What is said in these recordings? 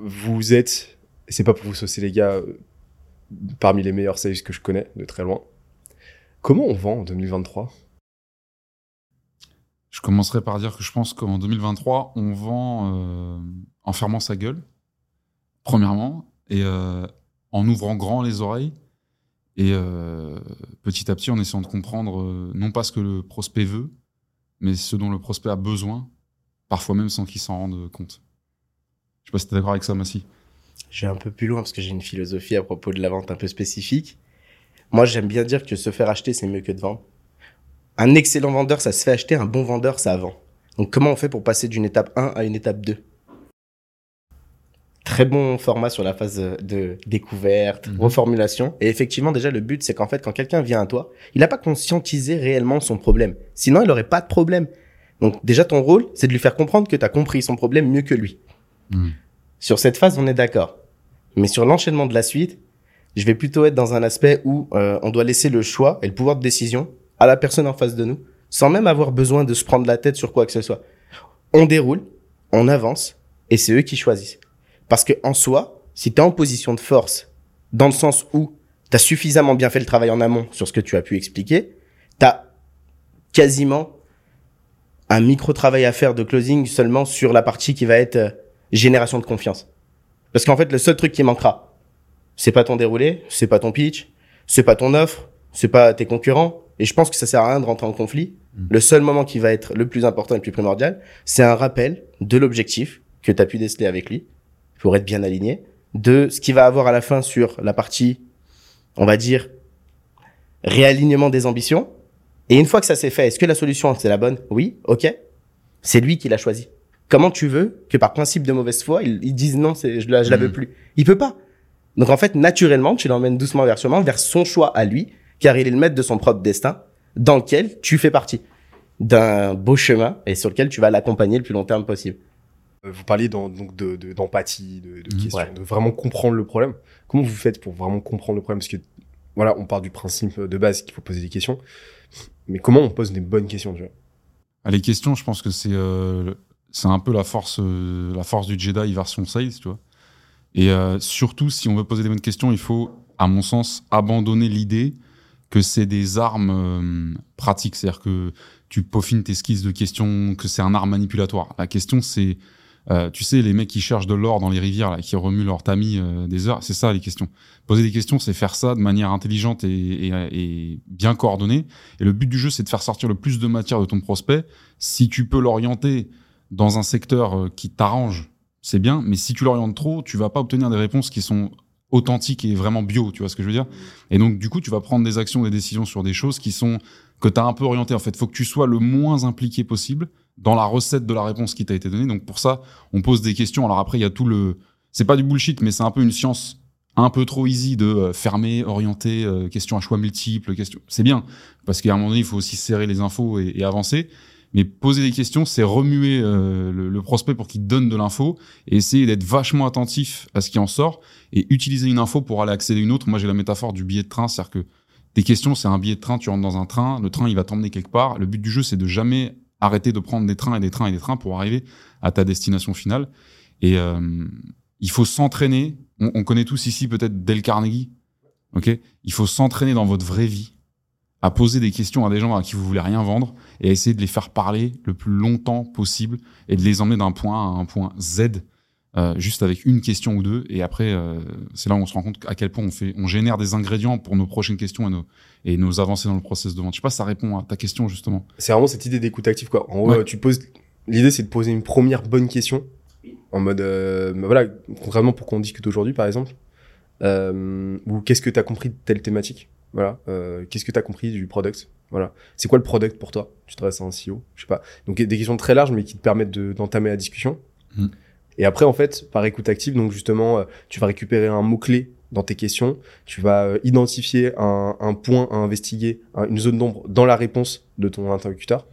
vous êtes, c'est pas pour vous saucer les gars, euh, parmi les meilleurs sales que je connais de très loin. Comment on vend en 2023 Je commencerai par dire que je pense qu'en 2023, on vend euh, en fermant sa gueule, premièrement, et euh, en ouvrant grand les oreilles, et petit à petit en essayant de comprendre non pas ce que le prospect veut, mais ce dont le prospect a besoin, parfois même sans qu'il s'en rende compte. Je sais pas si tu es d'accord avec ça, Massi. Je vais un peu plus loin parce que j'ai une philosophie à propos de la vente un peu spécifique. Moi, j'aime bien dire que se faire acheter, c'est mieux que de vendre. Un excellent vendeur, ça se fait acheter. Un bon vendeur, ça vend. Donc, comment on fait pour passer d'une étape 1 à une étape 2 Très bon format sur la phase de découverte, Mhm. reformulation. Et effectivement, déjà, le but, c'est qu'en fait, quand quelqu'un vient à toi, il n'a pas conscientisé réellement son problème. Sinon, il n'aurait pas de problème. Donc, déjà, ton rôle, c'est de lui faire comprendre que tu as compris son problème mieux que lui. Mhm. Sur cette phase, on est d'accord. Mais sur l'enchaînement de la suite, je vais plutôt être dans un aspect où euh, on doit laisser le choix et le pouvoir de décision à la personne en face de nous, sans même avoir besoin de se prendre la tête sur quoi que ce soit. On déroule, on avance, et c'est eux qui choisissent. Parce que en soi, si tu es en position de force, dans le sens où tu as suffisamment bien fait le travail en amont sur ce que tu as pu expliquer, tu as quasiment un micro-travail à faire de closing seulement sur la partie qui va être euh, génération de confiance. Parce qu'en fait, le seul truc qui manquera, c'est pas ton déroulé, c'est pas ton pitch, c'est pas ton offre, c'est pas tes concurrents. Et je pense que ça sert à rien de rentrer en conflit. Mm. Le seul moment qui va être le plus important et le plus primordial, c'est un rappel de l'objectif que tu as pu déceler avec lui pour être bien aligné, de ce qu'il va avoir à la fin sur la partie, on va dire, réalignement des ambitions. Et une fois que ça s'est fait, est-ce que la solution c'est la bonne? Oui, ok. C'est lui qui l'a choisi. Comment tu veux que par principe de mauvaise foi, ils, ils disent non, c'est, je la, je la veux Mhm. plus Il peut pas. Donc en fait, naturellement, tu l'emmènes doucement vers chemin, vers son choix à lui, car il est le maître de son propre destin, dans lequel tu fais partie d'un beau chemin et sur lequel tu vas l'accompagner le plus long terme possible. Euh, Vous parliez donc de- de- d'empathie, de, de, questions, Ouais. de vraiment comprendre le problème. Comment vous faites pour vraiment comprendre le problème? Parce que voilà, on part du principe de base qu'il faut poser des questions, mais comment on pose des bonnes questions tu vois? Ah, Les questions, je pense que c'est euh, c'est un peu la force, euh, la force du Jedi version sales, tu vois. Et euh, surtout, si on veut poser des bonnes questions, il faut, à mon sens, abandonner l'idée que c'est des armes euh, pratiques. C'est-à-dire que tu peaufines tes skills de questions, que c'est un art manipulatoire. La question, c'est, tu sais, les mecs qui cherchent de l'or dans les rivières, là, qui remuent leur tamis des heures, c'est ça les questions. Poser des questions, c'est faire ça de manière intelligente et bien coordonnée. Et le but du jeu, c'est de faire sortir le plus de matière de ton prospect. Si tu peux l'orienter dans un secteur euh, qui t'arrange, c'est bien. Mais si tu l'orientes trop, tu vas pas obtenir des réponses qui sont authentiques et vraiment bio. Tu vois ce que je veux dire? Et donc, du coup, tu vas prendre des actions, des décisions sur des choses qui sont que tu as un peu orientées. En fait, faut que tu sois le moins impliqué possible dans la recette de la réponse qui t'a été donnée. Donc, pour ça, on pose des questions. Alors après, il y a tout le. C'est pas du bullshit, mais c'est un peu une science un peu trop easy de euh, fermer, orienter, euh, questions à choix multiples, questions. C'est bien parce qu'à un moment donné, il faut aussi serrer les infos et avancer. Mais poser des questions, c'est remuer euh, le, le prospect pour qu'il donne de l'info et essayer d'être vachement attentif à ce qui en sort et utiliser une info pour aller accéder à une autre. Moi, j'ai la métaphore du billet de train, c'est-à-dire que tes questions, c'est un billet de train, tu rentres dans un train, le train, il va t'emmener quelque part. Le but du jeu, c'est de jamais arrêter de prendre des trains et des trains et des trains pour arriver à ta destination finale. Et euh, il faut s'entraîner. On, on connaît tous ici peut-être Dale Carnegie. Ok, il faut s'entraîner dans votre vraie vie à poser des questions à des gens à qui vous voulez rien vendre et à essayer de les faire parler le plus longtemps possible et de les emmener d'un point A à un point Z euh, juste avec une question ou deux et après euh, c'est là où on se rend compte à quel point on fait on génère des ingrédients pour nos prochaines questions et nos et nos avancées dans le process de vente. Je sais pas si ça répond à ta question justement. C'est vraiment cette idée d'écoute active quoi. En gros, Ouais. tu poses. L'idée c'est de poser une première bonne question en mode euh, bah voilà concrètement pour qu'on discute aujourd'hui par exemple. Euh, ou qu'est-ce que tu as compris de telle thématique? Voilà. Euh, qu'est-ce que tu as compris du product? Voilà. C'est quoi le product pour toi? Tu t'adresses à un CEO Je sais pas. Donc des questions très larges mais qui te permettent de- d'entamer la discussion. Mm. Et après en fait par écoute active donc justement euh, tu vas récupérer un mot clé dans tes questions, tu vas euh, identifier un, un point à investiguer, un- une zone d'ombre dans la réponse de ton interlocuteur,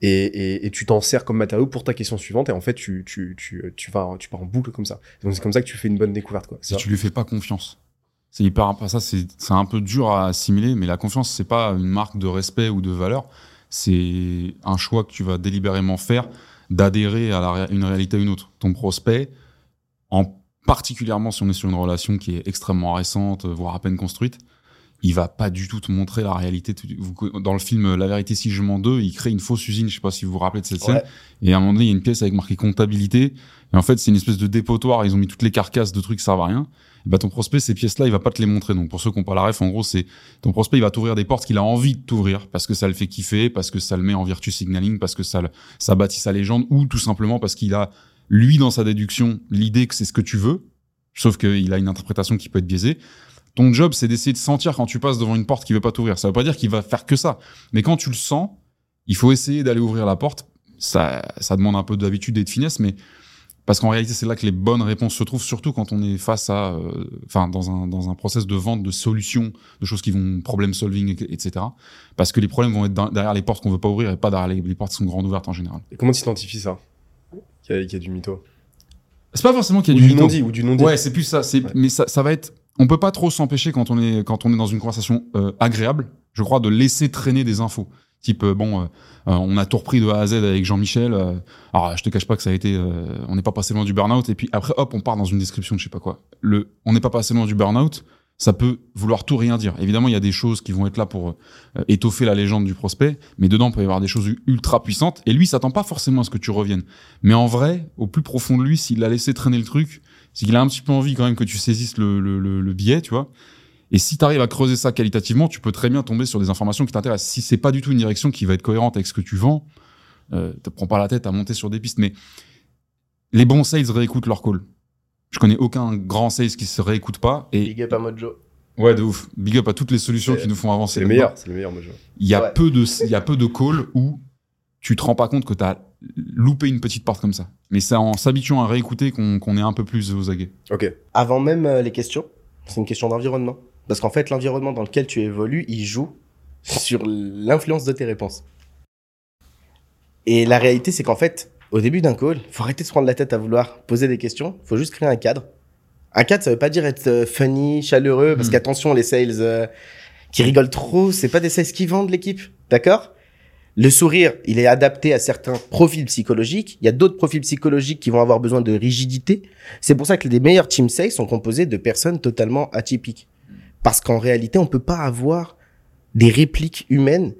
et, et, et tu t'en sers comme matériau pour ta question suivante, et en fait tu, tu, tu, tu, vas, tu pars en boucle comme ça. Donc c'est comme ça que tu fais une bonne découverte. Quoi. Si Ça. tu lui fais pas confiance. C'est hyper ça c'est un peu dur à assimiler mais la confiance c'est pas une marque de respect ou de valeur, c'est un choix que tu vas délibérément faire d'adhérer à la une réalité à une autre. Ton prospect en particulièrement si on est sur une relation qui est extrêmement récente, voire à peine construite, il va pas du tout te montrer la réalité. Dans le film La vérité si je mens deux, il crée une fausse usine. Je sais pas si vous vous rappelez de cette scène. Et à un moment donné, il y a une pièce avec marqué comptabilité. Et en fait, c'est une espèce de dépotoir. Ils ont mis toutes les carcasses de trucs qui servent à rien. Et bah, ton prospect, ces pièces-là, il va pas te les montrer. Donc, pour ceux qui n'ont pas la ref, en gros, c'est ton prospect, il va t'ouvrir des portes qu'il a envie de t'ouvrir parce que ça le fait kiffer, parce que ça le met en virtue signaling, parce que ça, le- ça bâtit sa légende ou tout simplement parce qu'il a, lui, dans sa déduction, l'idée que c'est ce que tu veux. Sauf qu'il a une interprétation qui peut être biaisée. Ton job, c'est d'essayer de sentir quand tu passes devant une porte qui veut pas t'ouvrir. Ça veut pas dire qu'il va faire que ça. Mais quand tu le sens, il faut essayer d'aller ouvrir la porte. Ça, ça demande un peu d'habitude et de finesse, mais parce qu'en réalité, c'est là que les bonnes réponses se trouvent, surtout quand on est face à, euh, enfin, dans un, dans un process de vente, de solutions, de choses qui vont problem solving, etc. Parce que les problèmes vont être derrière les portes qu'on veut pas ouvrir et pas derrière les, les portes qui sont grandes ouvertes en général. Et comment tu identifies ça? Qu'il y, a- qu'il y a du mytho? C'est pas forcément qu'il Ou y a du du non dit, ou du non dit. Ouais, c'est plus ça. C'est, Ouais. mais ça, ça va être. On peut pas trop s'empêcher quand on est quand on est dans une conversation euh, agréable. Je crois de laisser traîner des infos. Type euh, bon, euh, euh, on a tout repris de A à Z avec Jean-Michel. euh, alors je te cache pas que ça a été. on n'est pas passé loin du burn-out. Et puis après, hop, on part dans une description de je sais pas quoi. Le, on n'est pas passé loin du burn-out. Ça peut vouloir tout rien dire. Évidemment, il y a des choses qui vont être là pour étoffer la légende du prospect, mais dedans, il peut y avoir des choses ultra puissantes. Et lui, s'attend pas forcément à ce que tu reviennes. Mais en vrai, au plus profond de lui, s'il a laissé traîner le truc, c'est qu'il a un petit peu envie quand même que tu saisisses le, le, le, le billet, tu vois. Et si tu arrives à creuser ça qualitativement, tu peux très bien tomber sur des informations qui t'intéressent. Si c'est pas du tout une direction qui va être cohérente avec ce que tu vends, euh, te prends pas la tête à monter sur des pistes. Mais les bons sales réécoutent leur call. Je connais aucun grand sales qui se réécoute pas. Et Big up à Mojo. ouais, de ouf. Big up à toutes les solutions qui nous font avancer. C'est le meilleur, c'est le meilleur, vois. Il y a Ouais. peu de, il y a peu de calls où tu te rends pas compte que tu as loupé une petite porte comme ça. Mais c'est en s'habituant à réécouter qu'on est un peu plus aux aguets. Ok. Avant même euh, les questions, c'est une question d'environnement. Parce qu'en fait, l'environnement dans lequel tu évolues, il joue sur l'influence de tes réponses. Et la réalité, c'est qu'en fait, au début d'un call, faut arrêter de se prendre la tête à vouloir poser des questions. faut juste créer un cadre. Un cadre, ça veut pas dire être euh, funny, chaleureux, parce Mm. qu'attention, les sales euh, qui rigolent trop, c'est pas des sales qui vendent l'équipe. D'accord? Le sourire, il est adapté à certains profils psychologiques. Il y a d'autres profils psychologiques qui vont avoir besoin de rigidité. C'est pour ça que les meilleurs team sales sont composés de personnes totalement atypiques. Parce qu'en réalité, on peut pas avoir des répliques humaines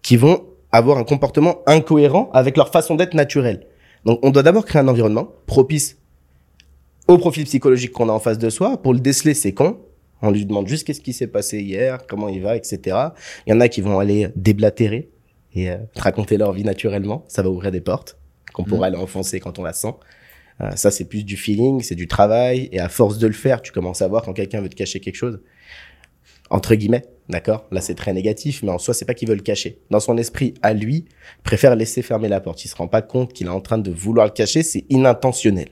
qui vont avoir un comportement incohérent avec leur façon d'être naturelle. Donc, on doit d'abord créer un environnement propice au profil psychologique qu'on a en face de soi. Pour le déceler, c'est con. On lui demande juste qu'est-ce qui s'est passé hier, comment il va, etc. Il y en a qui vont aller déblatérer et euh, te raconter leur vie naturellement. Ça va ouvrir des portes qu'on pourra aller enfoncer quand on la sent. Euh, ça, c'est plus du feeling, c'est du travail. Et à force de le faire, tu commences à voir quand quelqu'un veut te cacher quelque chose. Entre guillemets, d'accord? Là, c'est très négatif, mais en soi, c'est pas qu'il veut le cacher. Dans son esprit, à lui, il préfère laisser fermer la porte. Il se rend pas compte qu'il est en train de vouloir le cacher, c'est inintentionnel.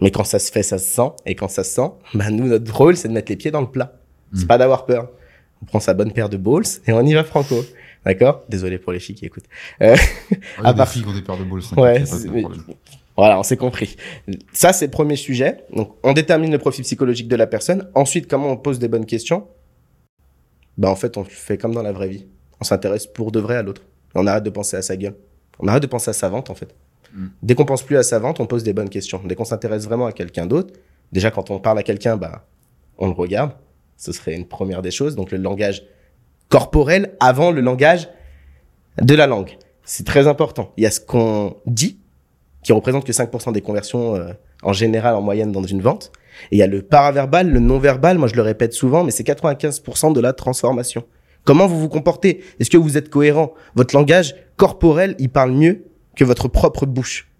Mais quand ça se fait, ça se sent. Et quand ça se sent, bah, nous, notre rôle, c'est de mettre les pieds dans le plat. C'est Mm. pas d'avoir peur. On prend sa bonne paire de balls et on y va franco. D'accord? Désolé pour les filles qui écoutent. Euh, Il y a À part- filles qui ont des paires de balles. ça, Ouais, de voilà, on s'est compris. Ça, c'est le premier sujet. Donc, on détermine le profil psychologique de la personne. Ensuite, comment on pose des bonnes questions? Ben, en fait, on fait comme dans la vraie vie. On s'intéresse pour de vrai à l'autre. On arrête de penser à sa gueule. On arrête de penser à sa vente, en fait. Mm. Dès qu'on pense plus à sa vente, on pose des bonnes questions. Dès qu'on s'intéresse vraiment à quelqu'un d'autre, déjà, quand on parle à quelqu'un, bah, on le regarde. Ce serait une première des choses. Donc, le langage corporel avant le langage de la langue. C'est très important. Il y a ce qu'on dit, qui représente que 5% des conversions euh, en général en moyenne dans une vente. Et il y a le paraverbal, le non-verbal, moi je le répète souvent, mais c'est 95% de la transformation. Comment vous vous comportez? Est-ce que vous êtes cohérent? Votre langage corporel, il parle mieux que votre propre bouche.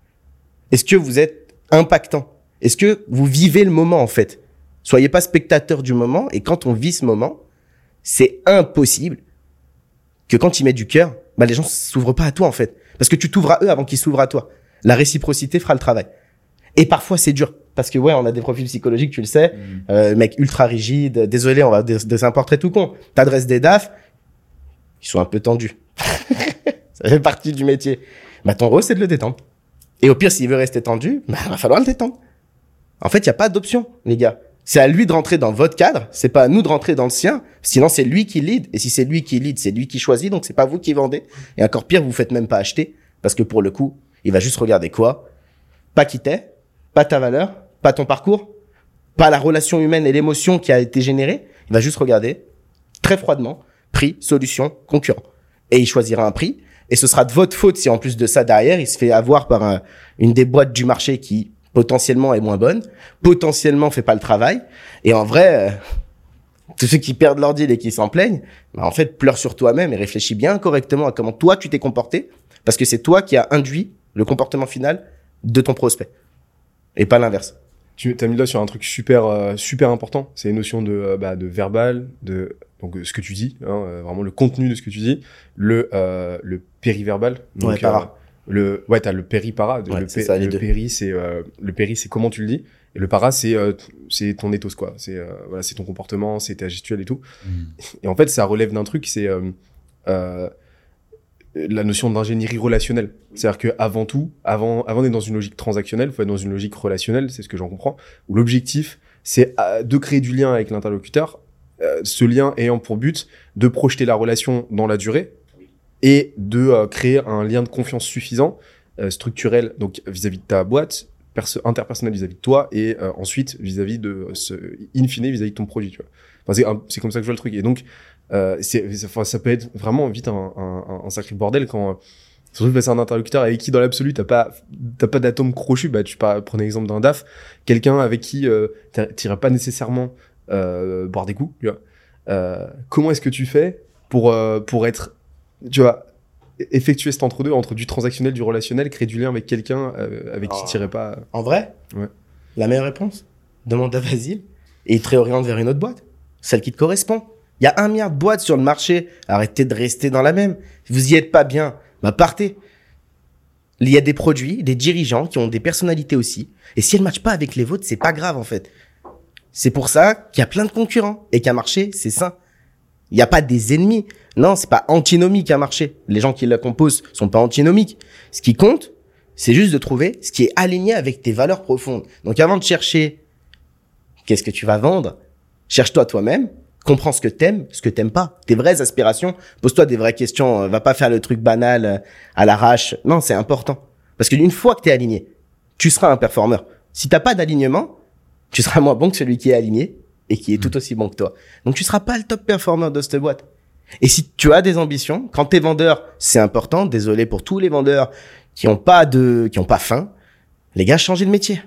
Est-ce que vous êtes impactant? Est-ce que vous vivez le moment en fait? Soyez pas spectateur du moment et quand on vit ce moment, c'est impossible que quand il met du cœur, bah les gens s'ouvrent pas à toi en fait, parce que tu t'ouvres à eux avant qu'ils s'ouvrent à toi. La réciprocité fera le travail. Et parfois c'est dur parce que ouais, on a des profils psychologiques, tu le sais, Mm. euh, mec ultra rigide. Désolé, on va des, des un portrait tout con. T'adresses des DAF, ils sont un peu tendus. Ça fait partie du métier. Bah ton rôle c'est de le détendre. Et au pire, s'il veut rester tendu, bah va falloir le détendre. En fait, il y a pas d'option, les gars. C'est à lui de rentrer dans votre cadre, c'est pas à nous de rentrer dans le sien. Sinon, c'est lui qui lead. Et si c'est lui qui lead, c'est lui qui choisit, donc c'est pas vous qui vendez. Et encore pire, vous faites même pas acheter, parce que pour le coup, il va juste regarder quoi? Pas qui t'es, pas ta valeur, pas ton parcours, pas la relation humaine et l'émotion qui a été générée. Il va juste regarder très froidement prix, solution, concurrent. Et il choisira un prix. Et ce sera de votre faute si en plus de ça derrière, il se fait avoir par un- une des boîtes du marché qui potentiellement est moins bonne, potentiellement fait pas le travail. Et en vrai, euh, tous ceux qui perdent leur deal et qui s'en plaignent, bah en fait, pleure sur toi-même et réfléchis bien correctement à comment toi tu t'es comporté, parce que c'est toi qui as induit le comportement final de ton prospect, et pas l'inverse. Tu as mis doigt sur un truc super, euh, super important. C'est une notion de, euh, bah, de verbal, de donc euh, ce que tu dis, hein, vraiment le contenu de ce que tu dis, le, euh, le périverbal. Donc, Ouais, le, ouais, t'as le péri-para. Ouais, le ça, le péri, c'est euh, le péri, c'est comment tu le dis, et le para, c'est euh, c'est ton ethos quoi. C'est euh, voilà, c'est ton comportement, c'est ta gestuelle et tout. Et en fait, ça relève d'un truc, c'est euh, euh, la notion d'ingénierie relationnelle. C'est-à-dire que avant tout, avant, avant d'être dans une logique transactionnelle, faut être dans une logique relationnelle, c'est ce que j'en comprends, où l'objectif, c'est euh, de créer du lien avec l'interlocuteur, euh, ce lien ayant pour but de projeter la relation dans la durée et de euh, créer un lien de confiance suffisant, euh, structurel, donc vis-à-vis de ta boîte, perso- interpersonnel vis-à-vis de toi et euh, ensuite vis-à-vis de ce in fine vis-à-vis de ton produit tu vois. Enfin, c'est comme ça que je vois le truc. Et donc euh, c'est ça peut être vraiment vite un, un, un- sacré bordel quand euh, surtout face à un interlocuteur avec qui dans l'absolu t'as pas t'as pas d'atome crochu. Bah tu par- prenez l'exemple d'un DAF. Quelqu'un avec qui euh, t'irais pas nécessairement boire des coups tu vois. Comment est-ce que tu fais pour pour être tu vois effectuer cet entre-deux entre du transactionnel du relationnel créer du lien avec quelqu'un euh, avec qui Ah. t'irais pas En vrai, Ouais. la meilleure réponse, demande à Vasile et il te réoriente vers une autre boîte, celle qui te correspond. Il y a un milliard de boîtes sur le marché. Arrêtez de rester dans la même. Si vous y êtes pas bien, bah partez. Il y a des produits, des dirigeants qui ont des personnalités aussi. Et si elles ne matchent pas avec les vôtres, c'est pas grave en fait. C'est pour ça qu'il y a plein de concurrents et qu'un marché, c'est sain. Il n'y a pas des ennemis. Non, c'est pas antinomique un marché. Les gens qui le composent sont pas antinomiques. Ce qui compte, c'est juste de trouver ce qui est aligné avec tes valeurs profondes. Donc avant de chercher qu'est-ce que tu vas vendre, cherche-toi toi-même, comprends ce que t'aimes, ce que t'aimes pas, tes vraies aspirations, pose-toi des vraies questions, euh, va pas faire le truc banal euh, à l'arrache. Non, c'est important. Parce qu'une fois que t'es aligné, tu seras un performeur. Si t'as pas d'alignement, tu seras moins bon que celui qui est aligné et qui est tout aussi bon que toi. Donc tu seras pas le top performeur de cette boîte. Et si tu as des ambitions, quand t'es vendeur, c'est important. Désolé pour tous les vendeurs qui ont pas de, qui ont pas faim. Les gars, changez de métier.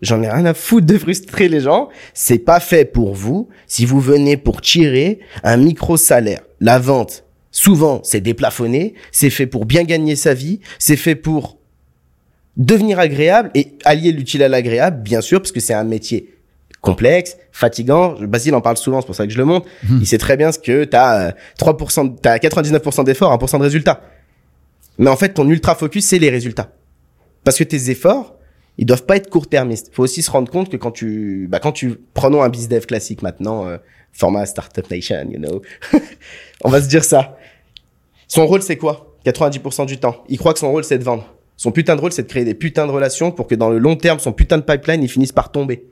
J'en ai rien à foutre de frustrer les gens. C'est pas fait pour vous. Si vous venez pour tirer un micro salaire, la vente, souvent, c'est déplafonné. C'est fait pour bien gagner sa vie. C'est fait pour devenir agréable et allier l'utile à l'agréable, bien sûr, parce que c'est un métier complexe, fatigant. Basile en parle souvent, c'est pour ça que je le montre. Il sait très bien ce que t'as euh, 3%, t'as 99% d'efforts, 1% de résultats. Mais en fait, ton ultra focus, c'est les résultats. Parce que tes efforts, ils doivent pas être court-termistes. Faut aussi se rendre compte que quand tu, bah, quand tu, prenons un bizdev classique maintenant, euh, format Startup Nation, you know. On va se dire ça. Son rôle, c'est quoi? 90% du temps. Il croit que son rôle, c'est de vendre. Son putain de rôle, c'est de créer des putains de relations pour que dans le long terme, son putain de pipeline, il finisse par tomber.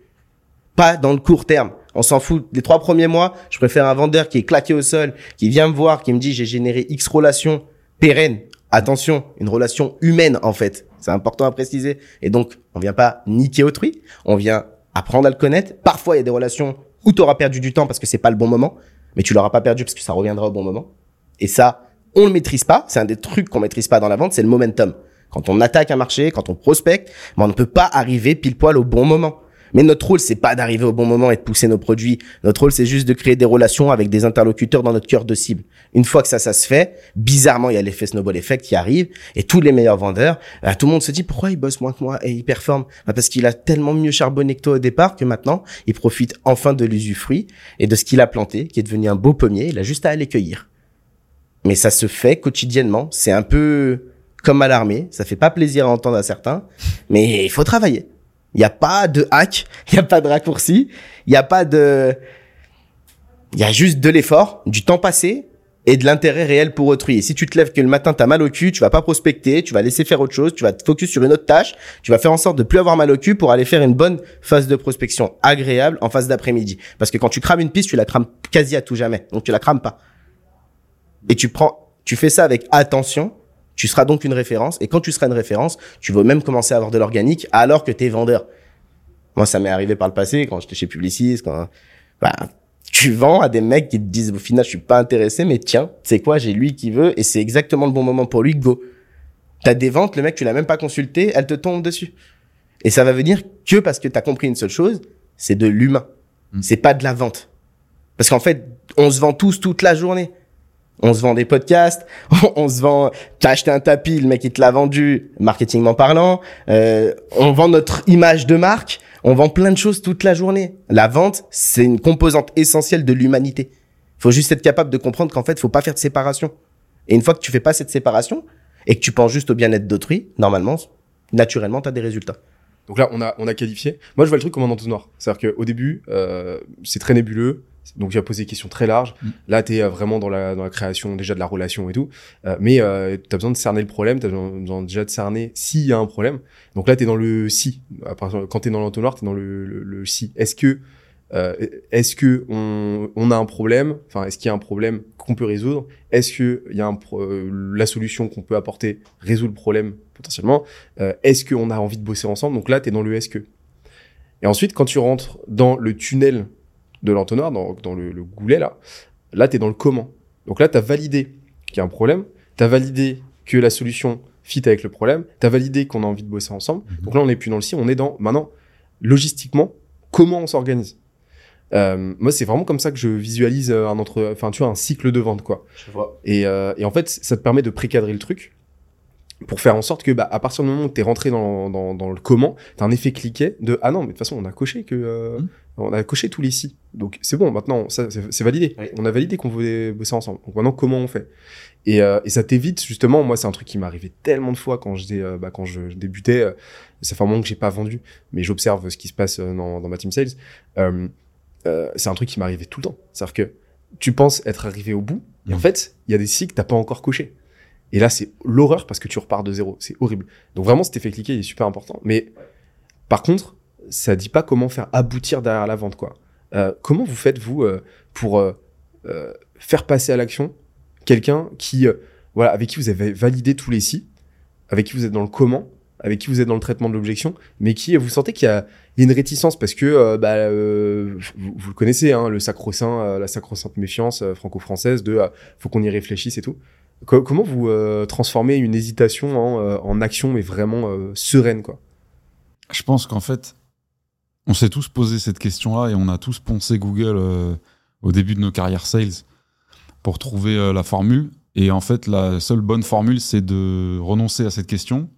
Pas dans le court terme. On s'en fout. Les trois premiers mois, je préfère un vendeur qui est claqué au sol, qui vient me voir, qui me dit j'ai généré X relations pérennes. Attention, une relation humaine en fait. C'est important à préciser. Et donc, on vient pas niquer autrui. On vient apprendre à le connaître. Parfois, il y a des relations où tu auras perdu du temps parce que c'est pas le bon moment, mais tu l'auras pas perdu parce que ça reviendra au bon moment. Et ça, on le maîtrise pas. C'est un des trucs qu'on maîtrise pas dans la vente, c'est le momentum. Quand on attaque un marché, quand on prospecte, on ne peut pas arriver pile poil au bon moment. Mais notre rôle, c'est pas d'arriver au bon moment et de pousser nos produits. Notre rôle, c'est juste de créer des relations avec des interlocuteurs dans notre cœur de cible. Une fois que ça, ça se fait, bizarrement, il y a l'effet snowball effect qui arrive et tous les meilleurs vendeurs, euh, tout le monde se dit pourquoi il bosse moins que moi et il performe Bah, Parce qu'il a tellement mieux charbonné que toi au départ que maintenant, il profite enfin de l'usufruit et de ce qu'il a planté, qui est devenu un beau pommier. Il a juste à aller cueillir. Mais ça se fait quotidiennement. C'est un peu comme à l'armée. Ça fait pas plaisir à entendre à certains, mais il faut travailler. Il n'y a pas de hack, il n'y a pas de raccourci, il n'y a pas de... Il y a juste de l'effort, du temps passé et de l'intérêt réel pour autrui. Et si tu te lèves que le matin, t'as mal au cul, tu vas pas prospecter, tu vas laisser faire autre chose, tu vas te focus sur une autre tâche, tu vas faire en sorte de plus avoir mal au cul pour aller faire une bonne phase de prospection agréable en phase d'après-midi. Parce que quand tu crames une piste, tu la crames quasi à tout jamais. Donc tu la crames pas. Et tu prends, tu fais ça avec attention, tu seras donc une référence. Et quand tu seras une référence, tu vas même commencer à avoir de l'organique alors que t'es vendeur. Moi, ça m'est arrivé par le passé quand j'étais chez Publicis, quand bah, tu vends à des mecs qui te disent au final je suis pas intéressé, mais tiens, c'est quoi, j'ai lui qui veut et c'est exactement le bon moment pour lui, go. T'as des ventes, le mec tu l'as même pas consulté, elle te tombe dessus. Et ça va venir que parce que t'as compris une seule chose, c'est de l'humain. Mm. C'est pas de la vente. Parce qu'en fait, on se vend tous toute la journée. On se vend des podcasts, on se vend, t'as acheté un tapis, le mec il te l'a vendu, marketingment parlant, euh, on vend notre image de marque, on vend plein de choses toute la journée. La vente, c'est une composante essentielle de l'humanité. Faut juste être capable de comprendre qu'en fait, faut pas faire de séparation. Et une fois que tu fais pas cette séparation et que tu penses juste au bien-être d'autrui, normalement, naturellement, t'as des résultats. Donc là, on a, on a qualifié. Moi, je vois le truc comme un entonnoir. C'est-à-dire qu'au début, euh, c'est très nébuleux. Donc, tu as posé des questions très larges. Mm. Là, tu es vraiment dans la, dans la création déjà de la relation et tout. Euh, mais euh, tu as besoin de cerner le problème. Tu as besoin déjà de cerner s'il y a un problème. Donc là, tu es dans le si. Quand tu es dans l'entonnoir, tu es dans le, le, le si. Est-ce que, euh, est-ce que on, on a un problème? Enfin, est-ce qu'il y a un problème qu'on peut résoudre? Est-ce que il y a un pro- euh, la solution qu'on peut apporter résout le problème potentiellement? Euh, Est-ce qu'on a envie de bosser ensemble? Donc là, tu es dans le est-ce que. Et ensuite, quand tu rentres dans le tunnel de l'entonnoir, dans, dans le, le goulet, là, là, tu es dans le comment. Donc là, tu as validé qu'il y a un problème, tu as validé que la solution fit avec le problème, tu as validé qu'on a envie de bosser ensemble. Mhm. Donc là, on n'est plus dans le si, on est dans, maintenant, logistiquement, comment on s'organise. Euh, moi, c'est vraiment comme ça que je visualise euh, un entre, enfin, tu vois, un cycle de vente, quoi. Je vois. Et, euh, et en fait, ça te permet de précadrer le truc pour faire en sorte que, bah, à partir du moment où t'es rentré dans, dans, dans le comment, t'as un effet cliquet de ah non, mais de toute façon, on a coché que euh, Mm. on a coché tous les si. Donc c'est bon, maintenant, ça c'est validé. Oui. On a validé qu'on voulait bosser ensemble. Donc maintenant, comment on fait? Et, euh, et ça t'évite justement. Moi, c'est un truc qui arrivé tellement de fois quand j'étais, euh, bah, quand je, je débutais. euh, ça fait un moment que j'ai pas vendu, mais j'observe ce qui se passe euh, dans, dans ma team sales. Euh, euh, c'est un truc qui m'arrivait tout le temps. C'est-à-dire que tu penses être arrivé au bout, et en Mm. fait, il y a des si que t'as pas encore coché. Et là, c'est l'horreur parce que tu repars de zéro. C'est horrible. Donc vraiment, cet effet cliqué il est super important. Mais par contre, ça dit pas comment faire aboutir derrière la vente, quoi. Euh, comment vous faites vous euh, pour euh, faire passer à l'action quelqu'un qui, voilà, avec qui vous avez validé tous les si, avec qui vous êtes dans le comment, avec qui vous êtes dans le traitement de l'objection, mais qui vous sentez qu'il y a, une réticence parce que euh, bah, euh, vous, le connaissez, hein, le sacro-saint, euh, la sacro-sainte méfiance franco-française de euh, faut qu'on y réfléchisse et tout. Co- comment vous transformez une hésitation en, en action mais vraiment sereine quoi? Je pense qu'en fait, on s'est tous posé cette question-là et on a tous poncé Google au début de nos carrières sales pour trouver la formule. Et en fait, la seule bonne formule, c'est de renoncer à cette question.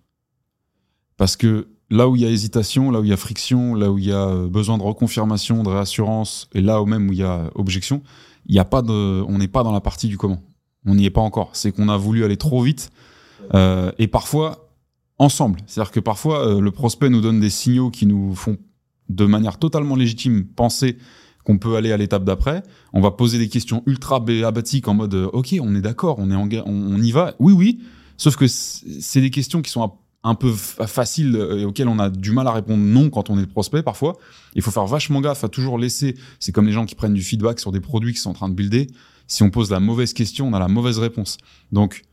Parce que là où il y a hésitation, là où il y a friction, là où il y a euh, besoin de reconfirmation, de réassurance, et là où même où il y a objection, il y a pas de, on n'est pas dans la partie du comment. On n'y est pas encore. C'est qu'on a voulu aller trop vite. Euh, et parfois, ensemble. C'est-à-dire que parfois, euh, le prospect nous donne des signaux qui nous font, de manière totalement légitime, penser qu'on peut aller à l'étape d'après. On va poser des questions ultra béabatiques en mode euh, OK, on est d'accord, on est en on, on y va. Oui, oui. Sauf que c'est des questions qui sont un, un peu fa- faciles euh, et auxquelles on a du mal à répondre non quand on est prospect parfois. Il faut faire vachement gaffe à toujours laisser. C'est comme les gens qui prennent du feedback sur des produits qui sont en train de builder. Si on pose la mauvaise question, on a la mauvaise réponse. Donc,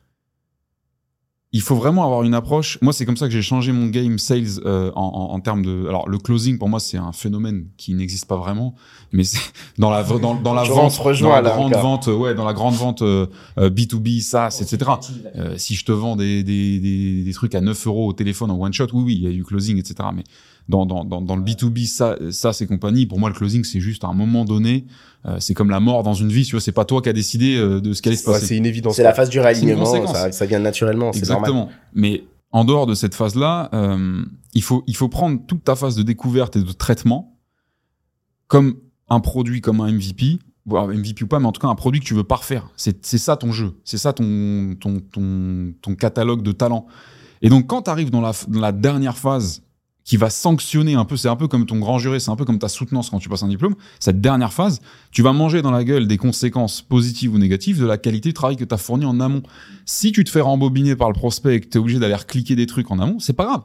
il faut vraiment avoir une approche. Moi, c'est comme ça que j'ai changé mon game sales euh, en, en, en termes de. Alors, le closing pour moi, c'est un phénomène qui n'existe pas vraiment, mais c'est dans la dans, dans la vente, dans la là, grande vente, euh, ouais, dans la grande vente euh, euh, B2B, SaaS, etc. Euh, si je te vends des, des, des, des trucs à 9 euros au téléphone en one shot, oui, oui, il y a du closing, etc. Mais dans, dans, dans, dans le B2B, ça, ça c'est compagnie. Pour moi, le closing, c'est juste à un moment donné, euh, c'est comme la mort dans une vie. Tu vois, c'est pas toi qui as décidé euh, de ce qui allait se Ouais, passer. C'est une évidence. C'est la phase du réalignement, ça, ça vient naturellement, c'est normal. Exactement. Mais en dehors de cette phase-là, euh, il, faut, il faut prendre toute ta phase de découverte et de traitement comme un produit, comme un MVP. Bon, MVP ou pas, mais en tout cas un produit que tu veux parfaire. C'est c'est ça ton jeu. C'est ça ton, ton, ton, ton catalogue de talents. Et donc, quand tu arrives dans la, dans la dernière phase qui va sanctionner un peu, c'est un peu comme ton grand juré, c'est un peu comme ta soutenance quand tu passes un diplôme, cette dernière phase, tu vas manger dans la gueule des conséquences positives ou négatives de la qualité du travail que tu as fourni en amont. Si tu te fais rembobiner par le prospect et que tu es obligé d'aller cliquer des trucs en amont, c'est pas grave.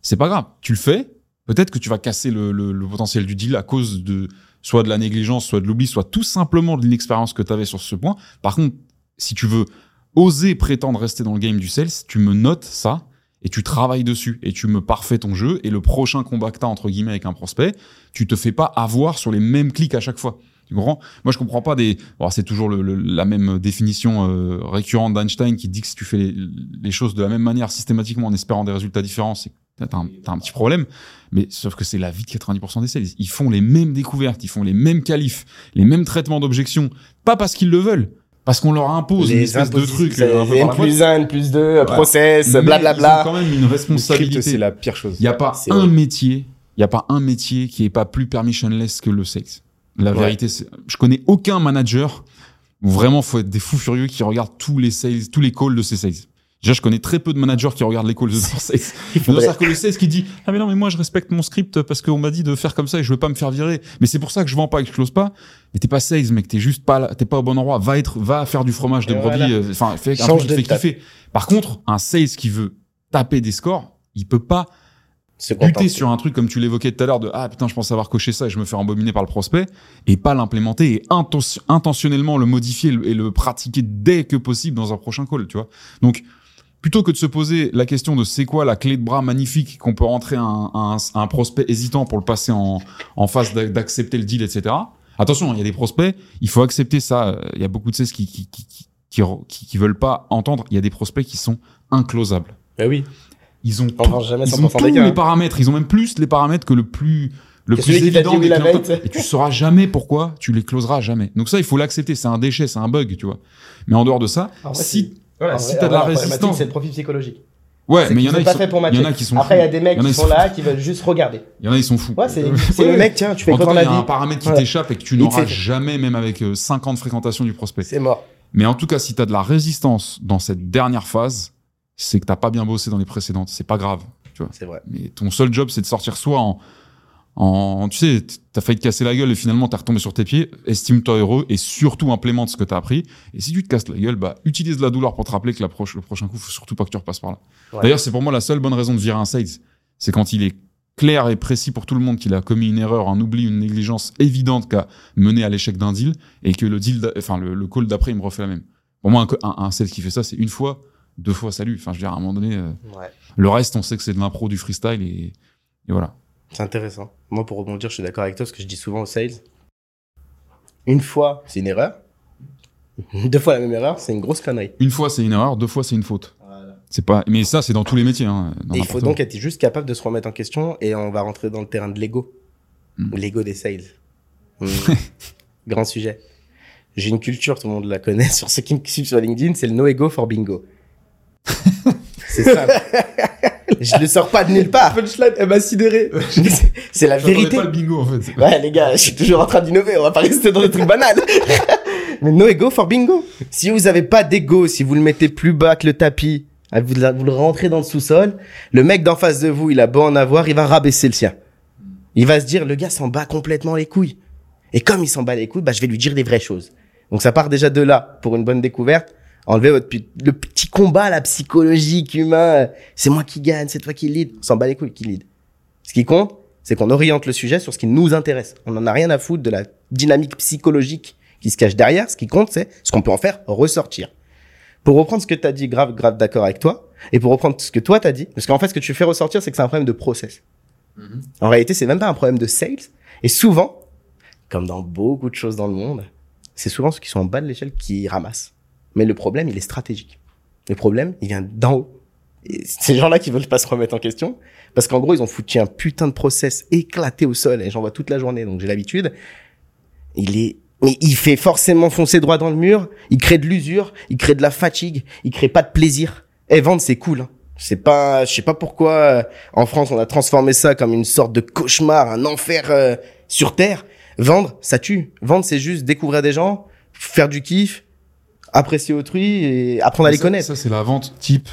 C'est pas grave. Tu le fais, peut-être que tu vas casser le, le, le potentiel du deal à cause de soit de la négligence, soit de l'oubli, soit tout simplement de l'inexpérience que tu avais sur ce point. Par contre, si tu veux oser prétendre rester dans le game du sales, tu me notes ça et tu travailles dessus et tu me parfais ton jeu et le prochain combat que t'as entre guillemets avec un prospect, tu te fais pas avoir sur les mêmes clics à chaque fois. Tu comprends? Moi, je comprends pas des. Bon, c'est toujours le, le- la même définition euh, récurrente d'Einstein qui dit que si tu fais les, les choses de la même manière systématiquement en espérant des résultats différents, c'est t'as un, un petit problème. Mais sauf que c'est la vie de 90% des sales. Ils font les mêmes découvertes, ils font les mêmes qualifs, les mêmes traitements d'objections, pas parce qu'ils le veulent, parce qu'on leur impose une espèce de truc. euh, N plus 1, N plus 2, process, Mais Ils ont blablabla. quand même une responsabilité. c'est la pire chose. Il n'y a pas un vrai. métier, il y a pas un métier qui est pas plus permissionless que le sales. La Ouais. vérité, c'est, je connais aucun manager où vraiment faut être des fous furieux qui regardent tous les sales, tous les calls de ses sales. Déjà, je connais très peu de managers qui regardent les calls de le sales qui dit ah mais non mais moi je respecte mon script parce qu'on m'a dit de faire comme ça et je veux pas me faire virer. Mais c'est pour ça que je vends pas et que je close pas. Mais t'es pas sales mec, t'es juste pas t'es pas au bon endroit. Va être, va faire du fromage de brebis. euh, Enfin, fais un Change truc qui fait kiffer. Par contre, un sales qui veut taper des scores, il peut pas buter sur un truc comme tu l'évoquais tout à l'heure de ah putain je pense avoir coché ça et je me fais embominer par le prospect et pas l'implémenter et inten- intentionnellement le modifier et le pratiquer dès que possible dans un prochain call tu vois donc plutôt que de se poser la question de c'est quoi la clé de bras magnifique qu'on peut rentrer à un, à un, à un prospect hésitant pour le passer en, en phase d'a- d'accepter le deal etc attention il y a des prospects il faut accepter ça il y a beaucoup de ces qui qui, qui, qui, qui, veulent pas entendre il y a des prospects qui sont inclosables Bah oui. ils ont On vend jamais ils ont 100% tous les hein. paramètres. Ils ont même plus les paramètres que le plus le plus évident des la clients. Et tu sauras jamais pourquoi tu les closeras jamais. Donc ça, il faut l'accepter. C'est un déchet, c'est un bug, tu vois. Mais en dehors de ça, En vrai, si Voilà, si t'as de la résistance, C'est le profil psychologique. ouais, mais il y en a sont qui pas sont, faits pour il y matcher. en a qui sont. Après, il y a des mecs qui sont là, qui veulent juste regarder. Il y en a, ils sont fous. Ouais, c'est Euh, le mec, tiens, tu fais En tout comme on cas, a il y a un paramètre qui t'échappe et que tu n'auras fait- jamais, même avec euh, 5 ans de fréquentation du prospect. C'est mort. Mais en tout cas, si tu as de la résistance dans cette dernière phase, c'est que t'as pas bien bossé dans les précédentes. C'est pas grave. C'est vrai. Mais ton seul job, c'est de sortir soit en, en tu sais, t'as failli te casser la gueule et finalement t'es retombé sur tes pieds. Estime-toi heureux et surtout implémente ce que t'as appris. Et si tu te casses la gueule, bah, utilise la douleur pour te rappeler que la proche, le prochain coup, faut surtout pas que tu repasses par là. Ouais. D'ailleurs, c'est pour moi la seule bonne raison de virer un sales. C'est quand il est clair et précis pour tout le monde qu'il a commis une erreur, un oubli, une négligence évidente qui a mené à l'échec d'un deal et que le deal, enfin, le, le call d'après, il me refait la même. Pour moi, un, co- un, un sales qui fait ça, c'est une fois, deux fois, salut. Enfin, je veux dire, à un moment donné, euh, Ouais. le reste, on sait que c'est de l'impro, du freestyle et, et voilà. C'est intéressant. Moi, pour rebondir, je suis d'accord avec toi, ce que je dis souvent aux sales. Une fois, c'est une erreur. Deux fois la même erreur, c'est une grosse connerie. Une fois, c'est une erreur, deux fois, c'est une faute. C'est pas, mais ça, c'est dans tous les métiers. Hein, dans Et il faut donc être juste capable de se remettre en question et on va rentrer dans le terrain de l'ego. Mm. L'ego des sales. Mm. Grand sujet. J'ai une culture, tout le monde la connaît, sur ceux qui me suivent sur LinkedIn, c'est le no ego for bingo. c'est simple. Je le sors pas de nulle part. Punchline, elle m'a sidéré. c'est la vérité. pas le bingo, en fait. Ouais, les gars, je suis toujours en train d'innover. On va pas rester dans des trucs banals. Mais no ego for bingo. Si vous avez pas d'ego, si vous le mettez plus bas que le tapis, vous, vous le rentrez dans le sous-sol, le mec d'en face de vous, il a beau en avoir, il va rabaisser le sien. Il va se dire, le gars s'en bat complètement les couilles. Et comme il s'en bat les couilles, bah, je vais lui dire des vraies choses. Donc ça part déjà de là, pour une bonne découverte. Enlevez votre, le petit combat, la psychologique, humain. C'est moi qui gagne, c'est toi qui lead. On s'en bat les couilles qui lead. Ce qui compte, c'est qu'on oriente le sujet sur ce qui nous intéresse. On n'en a rien à foutre de la dynamique psychologique qui se cache derrière. Ce qui compte, c'est ce qu'on peut en faire ressortir. Pour reprendre ce que tu as dit, grave, grave d'accord avec toi, et pour reprendre ce que toi t'as dit, parce qu'en fait, ce que tu fais ressortir, c'est que c'est un problème de process. En réalité, c'est même pas un problème de sales. Et souvent, comme dans beaucoup de choses dans le monde, c'est souvent ceux qui sont en bas de l'échelle qui ramassent. Mais le problème, il est stratégique. Le problème, il vient d'en haut. Ces gens-là qui veulent pas se remettre en question, parce qu'en gros, ils ont foutu un putain de process éclaté au sol, et j'en vois toute la journée, donc j'ai l'habitude. Il est, mais il fait forcément foncer droit dans le mur, il crée de l'usure, il crée de la fatigue, il crée pas de plaisir. Et vendre, c'est cool, hein. C'est pas, je sais pas pourquoi, euh, en France, on a transformé ça comme une sorte de cauchemar, un enfer euh, sur Terre. Vendre, ça tue. Vendre, c'est juste découvrir des gens, faire du kiff, apprécier autrui et apprendre à les Ça- connaître. Ça, c'est la vente type.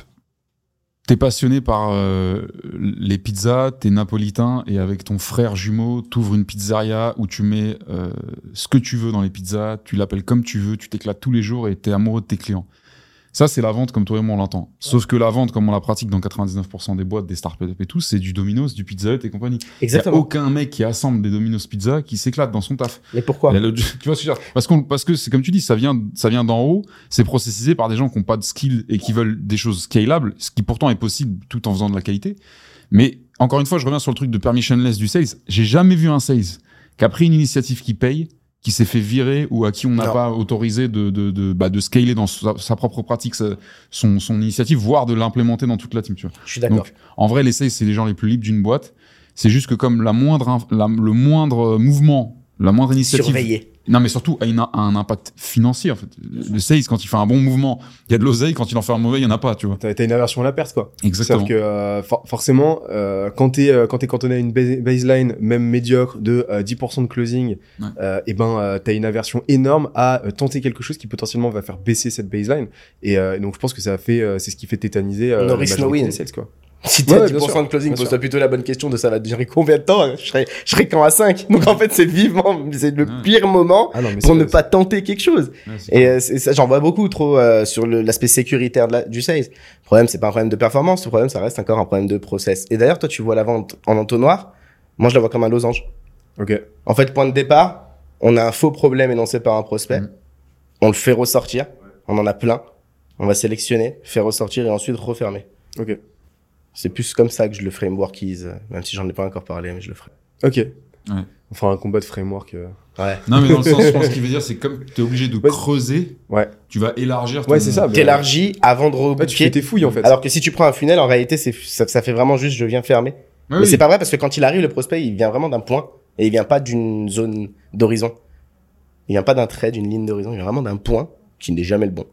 T'es passionné par euh, les pizzas, t'es napolitain et avec ton frère jumeau, t'ouvres une pizzeria où tu mets euh, ce que tu veux dans les pizzas, tu l'appelles comme tu veux, tu t'éclates tous les jours et t'es amoureux de tes clients. Ça, c'est la vente comme toi et moi on l'entend. Sauf que la vente, comme on la pratique dans 99% des boîtes, des startups et tout, c'est du Domino's, du Pizza Hut et compagnie. Il y a Exactement. aucun mec qui assemble des Domino's Pizza qui s'éclate dans son taf. Mais pourquoi le- tu vois ce que je veux dire? Parce, qu'on, parce que c'est comme tu dis, ça vient, ça vient d'en haut, c'est processisé par des gens qui n'ont pas de skill et qui veulent des choses scalables, ce qui pourtant est possible tout en faisant de la qualité. Mais encore une fois, je reviens sur le truc de permissionless du sales. J'ai jamais vu un sales qui a pris une initiative qui paye, qui s'est fait virer ou à qui on n'a pas autorisé de, de, de, bah, de scaler dans sa, sa propre pratique sa- son, son initiative, voire de l'implémenter dans toute la team. Tu vois. Je suis d'accord. En vrai, les sales, c'est les gens les plus libres d'une boîte. C'est juste que comme la moindre, la- le moindre mouvement, la moindre initiative Surveiller. Non, mais surtout, a, une- a un impact financier, en fait. Le sales, quand il fait un bon mouvement, il y a de l'oseille. Quand il en fait un mauvais, il y en a pas, tu vois. T'as t'as une aversion à la perte, quoi. Exactement. C'est-à-dire que euh, for- forcément, euh, quand t'es euh, quand t'es cantonné à une base- baseline même médiocre de euh, 10% de closing, Ouais. euh, et ben euh, t'as une aversion énorme à euh, tenter quelque chose qui potentiellement va faire baisser cette baseline. Et euh, donc je pense que ça a fait, euh, c'est ce qui fait tétaniser euh, No risk, no win. sales, quoi. Si t'es Ouais, à bien 10% sûr. de closing, pose-toi plutôt la bonne question de ça va durer combien de temps Je serai, je serai quand à 5. Donc en fait, c'est vivement, c'est le Ouais. pire moment Ah non, pour ne pas tenter quelque chose. Ouais, c'est Et euh, ça, j'en vois beaucoup trop euh, sur l'aspect sécuritaire de la- du sales. Le problème, c'est pas un problème de performance. Le problème, ça reste encore un problème de process. Et d'ailleurs, toi, tu vois la vente en entonnoir. Moi, je la vois comme un losange. Ok. En fait, point de départ, on a un faux problème énoncé par un prospect. Mhm. On le fait ressortir. On en a plein. On va sélectionner, faire ressortir et ensuite refermer. Ok. C'est plus comme ça que je le frameworkise, même si j'en ai pas encore parlé, mais je le ferai. Ok. Ouais. On fera un combat de framework. euh. Ouais. Non, mais dans le sens, je pense ce qu'il veut dire, c'est comme tu es obligé de Ouais. creuser, Ouais. tu vas élargir ton- Ouais, c'est ça. T'élargis avant de ouais, tu fais tes fouilles en fait. Alors que si tu prends un funnel, en réalité, c'est, ça, ça fait vraiment juste je viens fermer. Ouais, Mais oui. c'est pas vrai parce que quand il arrive, le prospect, il vient vraiment d'un point et il vient pas d'une zone d'horizon. Il vient pas d'un trait, d'une ligne d'horizon. Il vient vraiment d'un point qui n'est jamais le bon.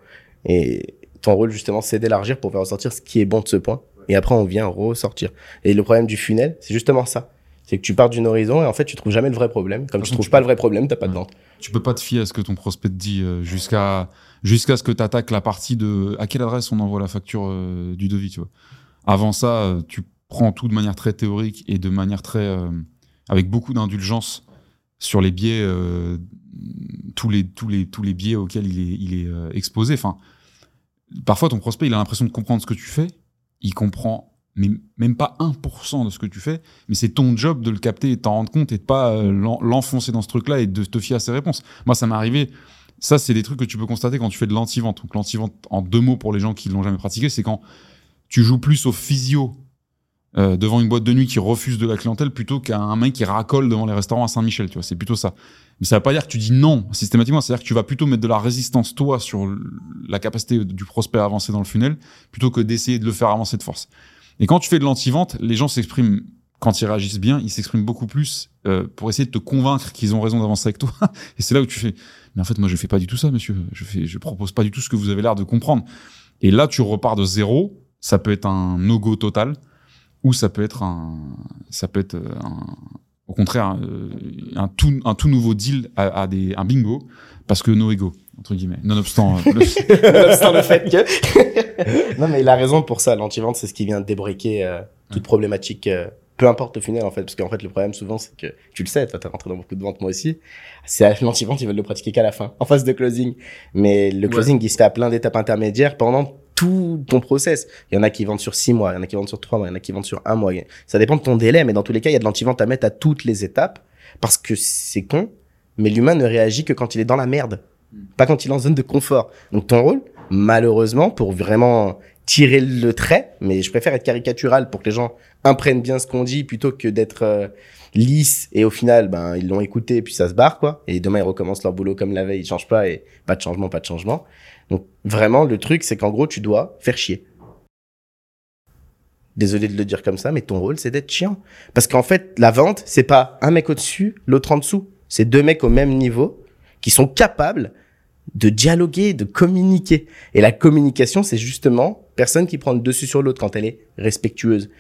Et ton rôle, justement, c'est d'élargir pour faire ressortir ce qui est bon de ce point. Et après, on vient ressortir. Et le problème du funnel, c'est justement ça. C'est que tu pars d'une horizon et en fait, tu trouves jamais le vrai problème. Comme tu façon, trouves tu pas peux- le vrai problème, t'as pas de vente. Tu peux pas te fier à ce que ton prospect te dit euh, jusqu'à jusqu'à ce que tu attaques la partie de à quelle adresse on envoie la facture euh, du devis, tu vois. Avant ça, euh, tu prends tout de manière très théorique et de manière très euh, avec beaucoup d'indulgence sur les biais euh, tous les tous les tous les biais auxquels il est il est exposé. Enfin, parfois ton prospect, il a l'impression de comprendre ce que tu fais, il comprend mais même pas 1% de ce que tu fais, mais c'est ton job de le capter et de t'en rendre compte et de pas euh, l'en- l'enfoncer dans ce truc-là et de te fier à ses réponses. Moi, ça m'est arrivé. Ça, c'est des trucs que tu peux constater quand tu fais de l'anti-vente. Donc, l'anti-vente, en deux mots pour les gens qui l'ont jamais pratiqué, c'est quand tu joues plus au physio euh, devant une boîte de nuit qui refuse de la clientèle plutôt qu'à un mec qui racole devant les restaurants à Saint-Michel. Tu vois, c'est plutôt ça. Mais ça veut pas dire que tu dis non systématiquement. C'est-à-dire que tu vas plutôt mettre de la résistance toi sur la capacité du prospect à avancer dans le funnel plutôt que d'essayer de le faire avancer de force. Et quand tu fais de l'anti-vente, les gens s'expriment quand ils réagissent bien, ils s'expriment beaucoup plus euh, pour essayer de te convaincre qu'ils ont raison d'avancer avec toi. Et c'est là où tu fais, mais en fait, moi, je fais pas du tout ça, monsieur. Je fais, je propose pas du tout ce que vous avez l'air de comprendre. Et là, tu repars de zéro. Ça peut être un no-go total, ou ça peut être un, ça peut être euh, un, au contraire, euh, un tout, un tout nouveau deal à, à des, un bingo, parce que no ego, entre guillemets. Nonobstant, euh, le- Nonobstant le fait que. non, mais il a raison pour ça. L'anti-vente, c'est ce qui vient débriquer euh, toute problématique. euh, peu importe le funnel, en fait. Parce qu'en fait, le problème, souvent, c'est que tu le sais, toi, t'es rentré dans beaucoup de ventes, moi aussi. C'est à l'anti-vente, ils veulent le pratiquer qu'à la fin, en phase de closing. Mais le closing, il se fait à plein d'étapes intermédiaires pendant tout ton process. Il y en a qui vendent sur six mois, il y en a qui vendent sur trois mois, il y en a qui vendent sur un mois. Ça dépend de ton délai, mais dans tous les cas, il y a de l'anti-vente à mettre à toutes les étapes. Parce que c'est con, mais l'humain ne réagit que quand il est dans la merde. Pas quand il est en zone de confort. Donc ton rôle, malheureusement, pour vraiment tirer le trait, mais je préfère être caricatural pour que les gens imprennent bien ce qu'on dit plutôt que d'être euh, lisse et au final, ben, ils l'ont écouté et puis ça se barre, quoi. Et demain, ils recommencent leur boulot comme la veille, ils changent pas et pas de changement, pas de changement. Donc vraiment, le truc, c'est qu'en gros, tu dois faire chier. Désolé de le dire comme ça, mais ton rôle, c'est d'être chiant. Parce qu'en fait, la vente, c'est pas un mec au-dessus, l'autre en dessous. C'est deux mecs au même niveau qui sont capables de dialoguer, de communiquer. Et la communication, c'est justement personne qui prend le dessus sur l'autre quand elle est respectueuse.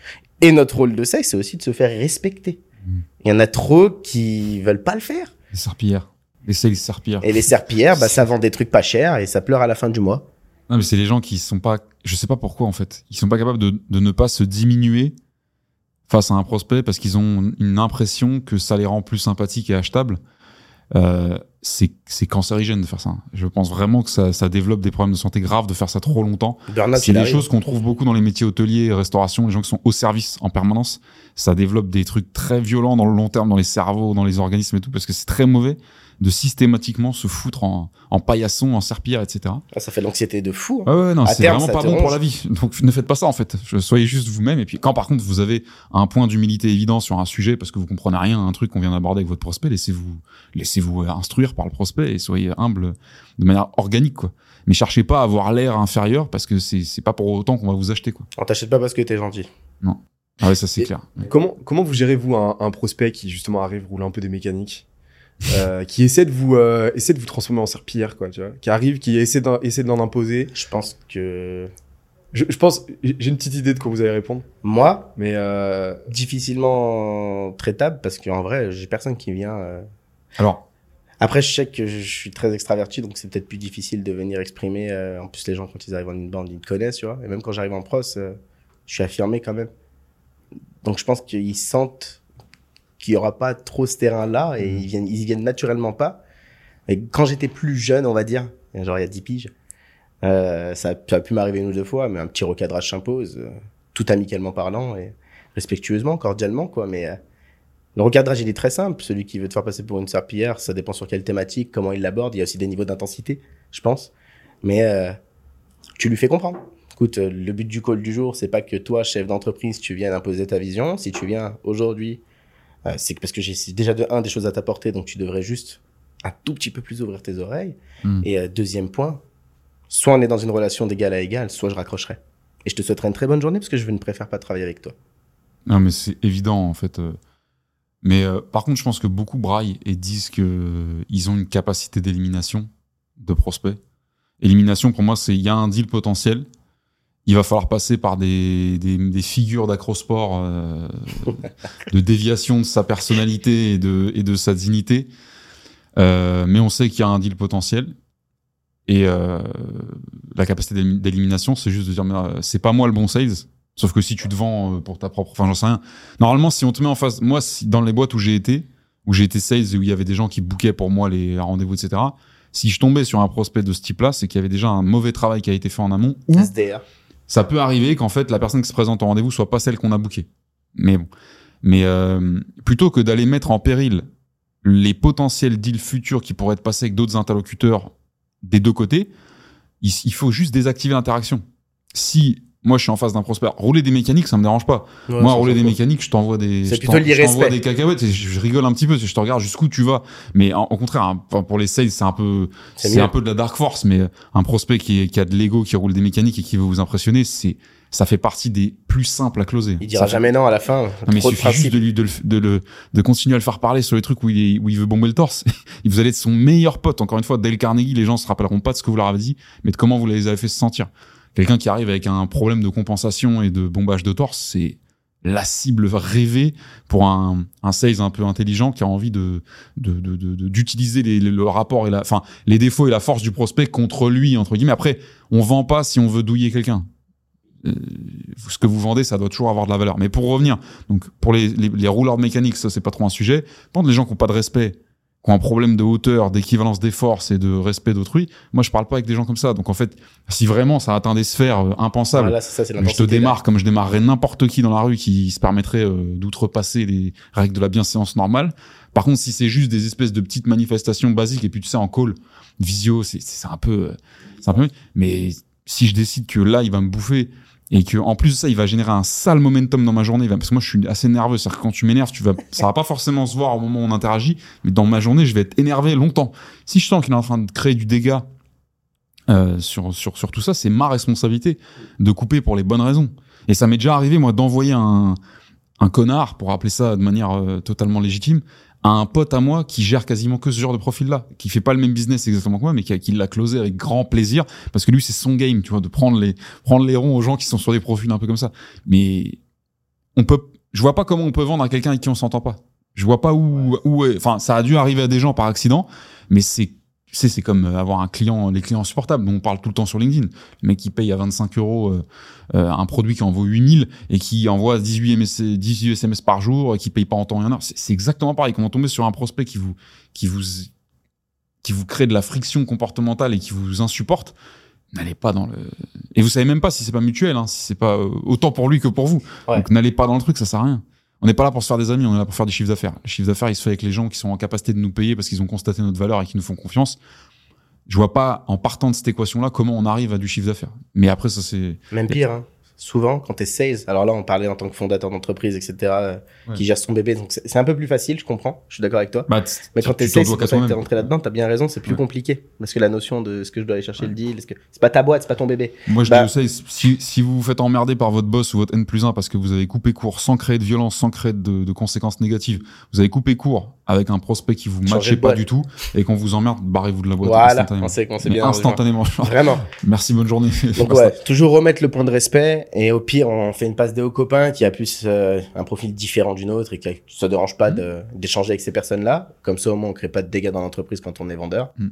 Et notre rôle de ça, c'est aussi de se faire respecter. Mm. Il y en a trop qui veulent pas le faire. les serpillères. Les serpillères. Et les serpillères, bah, ça vend des trucs pas chers et ça pleure à la fin du mois. Non, mais c'est les gens qui sont pas, je sais pas pourquoi en fait, ils sont pas capables de, de ne pas se diminuer face à un prospect parce qu'ils ont une impression que ça les rend plus sympathiques et achetables. Euh, c'est c'est cancérigène de faire ça. Je pense vraiment que ça, ça développe des problèmes de santé graves de faire ça trop longtemps. C'est des choses qu'on trouve beaucoup dans les métiers hôteliers, restauration, les gens qui sont au service en permanence. Ça développe des trucs très violents dans le long terme, dans les cerveaux, dans les organismes et tout, parce que c'est très mauvais de systématiquement se foutre en, en paillasson, en serpillère, etc. Ah, ça fait l'anxiété de fou. hein. Ouais, ouais, non, c'est vraiment pas bon pour la vie. Donc ne faites pas ça en fait. Soyez juste vous-même. Et puis quand par contre vous avez un point d'humilité évident sur un sujet parce que vous comprenez rien à un truc qu'on vient d'aborder avec votre prospect, laissez-vous laissez-vous euh, par le prospect et soyez humble de manière organique quoi. Mais cherchez pas à avoir l'air inférieur parce que c'est c'est pas pour autant qu'on va vous acheter quoi. On t'achète pas parce que t'es gentil. Ah ouais, ça c'est clair. Comment, comment vous gérez, vous, un, un prospect qui, justement, arrive, roule un peu des mécaniques, euh, qui essaie de vous, euh, essaie de vous transformer en serpillière, quoi, tu vois, qui arrive, qui essaie d'en, essaie d'en imposer? Je pense que Je, je pense, j'ai une petite idée de quoi vous allez répondre, moi, mais euh, difficilement traitable parce qu'en vrai, j'ai personne qui vient. euh. Alors Après, je sais que je suis très extraverti, donc c'est peut-être plus difficile de venir exprimer. euh, En plus, les gens, quand ils arrivent en une bande, ils me connaissent, tu vois. Et même quand j'arrive en pros, euh, je suis affirmé quand même. Donc, je pense qu'ils sentent qu'il y aura pas trop ce terrain-là et Mhm. ils viennent, ils y viennent naturellement pas. Et quand j'étais plus jeune, on va dire, genre il y a 10 piges, euh, ça, a, ça a pu m'arriver une ou deux fois, mais un petit recadrage s'impose, euh, tout amicalement parlant et respectueusement, cordialement, quoi. Mais euh, le recadrage, il est très simple. Celui qui veut te faire passer pour une serpillière, ça dépend sur quelle thématique, comment il l'aborde. Il y a aussi des niveaux d'intensité, je pense. Mais euh, tu lui fais comprendre. Écoute, euh, le but du call du jour, c'est pas que toi, chef d'entreprise, tu viennes imposer ta vision. Si tu viens aujourd'hui, euh, c'est que parce que j'ai déjà de un des choses à t'apporter, donc tu devrais juste un tout petit peu plus ouvrir tes oreilles. Hmm. Et euh, deuxième point, soit on est dans une relation d'égal à égal, soit je raccrocherai. Et je te souhaiterais une très bonne journée parce que je ne préfère pas travailler avec toi. Non, mais c'est évident en fait. Mais euh, par contre, je pense que beaucoup braillent et disent que euh, ils ont une capacité d'élimination de prospects. Élimination, pour moi, c'est il y a un deal potentiel. Il va falloir passer par des, des, des figures d'acrosport, euh, de déviation de sa personnalité et de, et de sa dignité. Euh, mais on sait qu'il y a un deal potentiel. Et euh, la capacité d'élim- d'élimination, c'est juste de dire, euh, c'est pas moi le bon sales. Sauf que si tu te vends euh, pour ta propre, enfin j'en sais rien. Normalement, si on te met en face, moi, si, dans les boîtes où j'ai été, où j'ai été sales et où il y avait des gens qui bookaient pour moi les rendez-vous, etc. Si je tombais sur un prospect de ce type-là, c'est qu'il y avait déjà un mauvais travail qui a été fait en amont. Ou SDR. ça peut arriver qu'en fait la personne qui se présente au rendez-vous soit pas celle qu'on a bookée. Mais bon, mais euh, plutôt que d'aller mettre en péril les potentiels deals futurs qui pourraient être passés avec d'autres interlocuteurs des deux côtés, il, il faut juste désactiver l'interaction. Si moi je suis en face d'un prospect, rouler des mécaniques ça me dérange pas. Ouais, Moi, rouler des mécaniques, je t'envoie des, je t'envoie des cacahuètes et je, rigole un petit peu, je te regarde jusqu'où tu vas. Mais en- au contraire, hein, pour les sales, c'est un peu, C'est un peu de la dark force, mais un prospect qui, est- qui a de l'ego, qui roule des mécaniques et qui veut vous impressionner, c'est, ça fait partie des plus simples à closer. Il dira Ça- jamais non à la fin. Non, mais il suffit juste de lui, de, le- de, le- de continuer à le faire parler sur les trucs où il, est, où il veut bomber le torse. Vous allez être son meilleur pote. Encore une fois, Dale Carnegie, les gens se rappelleront pas de ce que vous leur avez dit, mais de comment vous les avez fait se sentir. Quelqu'un qui arrive avec un problème de compensation et de bombage de torse, c'est la cible rêvée pour un, un sales un peu intelligent qui a envie de d'utiliser les- le rapport et la, enfin les défauts et la force du prospect contre lui entre guillemets. Après, on vend pas si on veut douiller quelqu'un. Euh, ce que vous vendez, ça doit toujours avoir de la valeur. Mais pour revenir, donc pour les, les, les rouleurs de mécanique, ça c'est pas trop un sujet. Par les gens qui ont pas de respect, qui ont un problème de hauteur, d'équivalence des forces et de respect d'autrui, moi je parle pas avec des gens comme ça. Donc en fait, si vraiment ça atteint des sphères euh, impensables, Voilà, ça, je te là. démarre comme je démarrerais n'importe qui dans la rue qui se permettrait euh, d'outrepasser les règles de la bienséance normale. Par contre, si c'est juste des espèces de petites manifestations basiques et puis tu sais en call, visio, c'est c'est un peu, euh, c'est un peu. Mais si je décide que là il va me bouffer et que en plus de ça il va générer un sale momentum dans ma journée, parce que moi je suis assez nerveux, c'est-à-dire que quand tu m'énerves, tu vas, ça va pas forcément se voir au moment où on interagit, mais dans ma journée je vais être énervé longtemps. Si je sens qu'il est en train de créer du dégât euh, sur, sur, sur tout ça, c'est ma responsabilité de couper pour les bonnes raisons. Et ça m'est déjà arrivé, moi, d'envoyer un, un connard, pour appeler ça de manière euh, totalement légitime, à un pote à moi qui gère quasiment que ce genre de profil-là, qui fait pas le même business exactement que moi, mais qui, qui l'a closé avec grand plaisir, parce que lui, c'est son game, tu vois, de prendre les, prendre les ronds aux gens qui sont sur des profils un peu comme ça. Mais on peut, je vois pas comment on peut vendre à quelqu'un avec qui on s'entend pas. Je vois pas où, où, est- enfin, ça a dû arriver à des gens par accident, mais c'est, tu sais, c'est comme euh, avoir un client, les clients supportables dont on parle tout le temps sur LinkedIn. Le mec qui paye à 25 euros euh, euh, un produit qui en vaut 8000 et qui envoie 18, MS, 18 SMS par jour et qui paye pas en temps et en heure. C'est exactement pareil. Comment tomber sur un prospect qui vous, qui vous, qui vous crée de la friction comportementale et qui vous insupporte, n'allez pas dans le. Et vous savez même pas si c'est pas mutuel, hein, si c'est pas euh, autant pour lui que pour vous. Ouais. Donc n'allez pas dans le truc, ça sert à rien. On n'est pas là pour se faire des amis, on est là pour faire des chiffres d'affaires. Le chiffre d'affaires, il se avec les gens qui sont en capacité de nous payer parce qu'ils ont constaté notre valeur et qui nous font confiance. Je vois pas, en partant de cette équation-là, comment on arrive à du chiffre d'affaires. Mais après, ça c'est. Même pire, hein. Souvent quand t'es sales, alors là on parlait en tant que fondateur d'entreprise, etc., euh, Ouais. qui gère son bébé, donc c'est un peu plus facile, je comprends, je suis d'accord avec toi. Bah, Mais tu- quand t'es tu t'en sales, t'es toi-même. rentré là-dedans, t'as bien raison, c'est plus Ouais. compliqué. Parce que la notion de est-ce que je dois aller chercher le deal, c'est pas ta boîte, c'est pas ton bébé. Moi, je Bah- dis si, si vous vous faites emmerder par votre boss ou votre N plus 1 parce que vous avez coupé court sans créer de violence, sans créer de, de conséquences négatives, vous avez coupé court avec un prospect qui vous matchait pas boîte. du tout et qu'on vous emmerde, barrez-vous de la boîte Voilà, instantanément. on sait s'est Mais bien instantanément. Vraiment. Merci, bonne journée. Donc ouais, toujours remettre le point de respect et au pire on fait une passe dé au copain qui a plus euh, un profil différent d'une autre et que ça dérange pas de- d'échanger avec ces personnes-là. Comme ça au moins on crée pas de dégâts dans l'entreprise quand on est vendeur. Mm.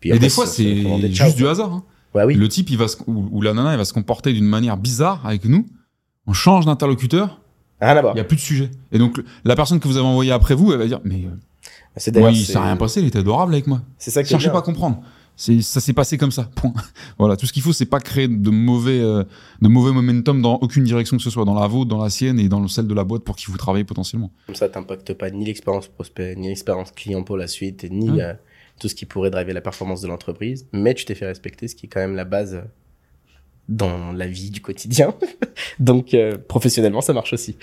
Puis Et des fois, c'est des juste du hasard. hein. Ouais oui. Le type, il va se, ou, ou la nana, elle va se comporter d'une manière bizarre avec nous. On change d'interlocuteur, Rien à voir. il y a plus de sujet. Et donc, la personne que vous avez envoyée après vous, elle va dire, mais euh, C'est moi, d'ailleurs il c'est- s'est rien passé, il était adorable avec moi. C'est ça qui est Cherchez pas à comprendre. C'est, ça s'est passé comme ça. Point. Voilà. Tout ce qu'il faut, c'est pas créer de mauvais, euh, de mauvais momentum dans aucune direction que ce soit, dans la vôtre, dans la sienne et dans celle de la boîte pour qui vous travaillez potentiellement. Comme ça, t'impactes pas ni l'expérience prospect, ni l'expérience client pour la suite, ni euh, tout ce qui pourrait driver la performance de l'entreprise. Mais tu t'es fait respecter, ce qui est quand même la base dans la vie du quotidien. Donc, euh, professionnellement, ça marche aussi.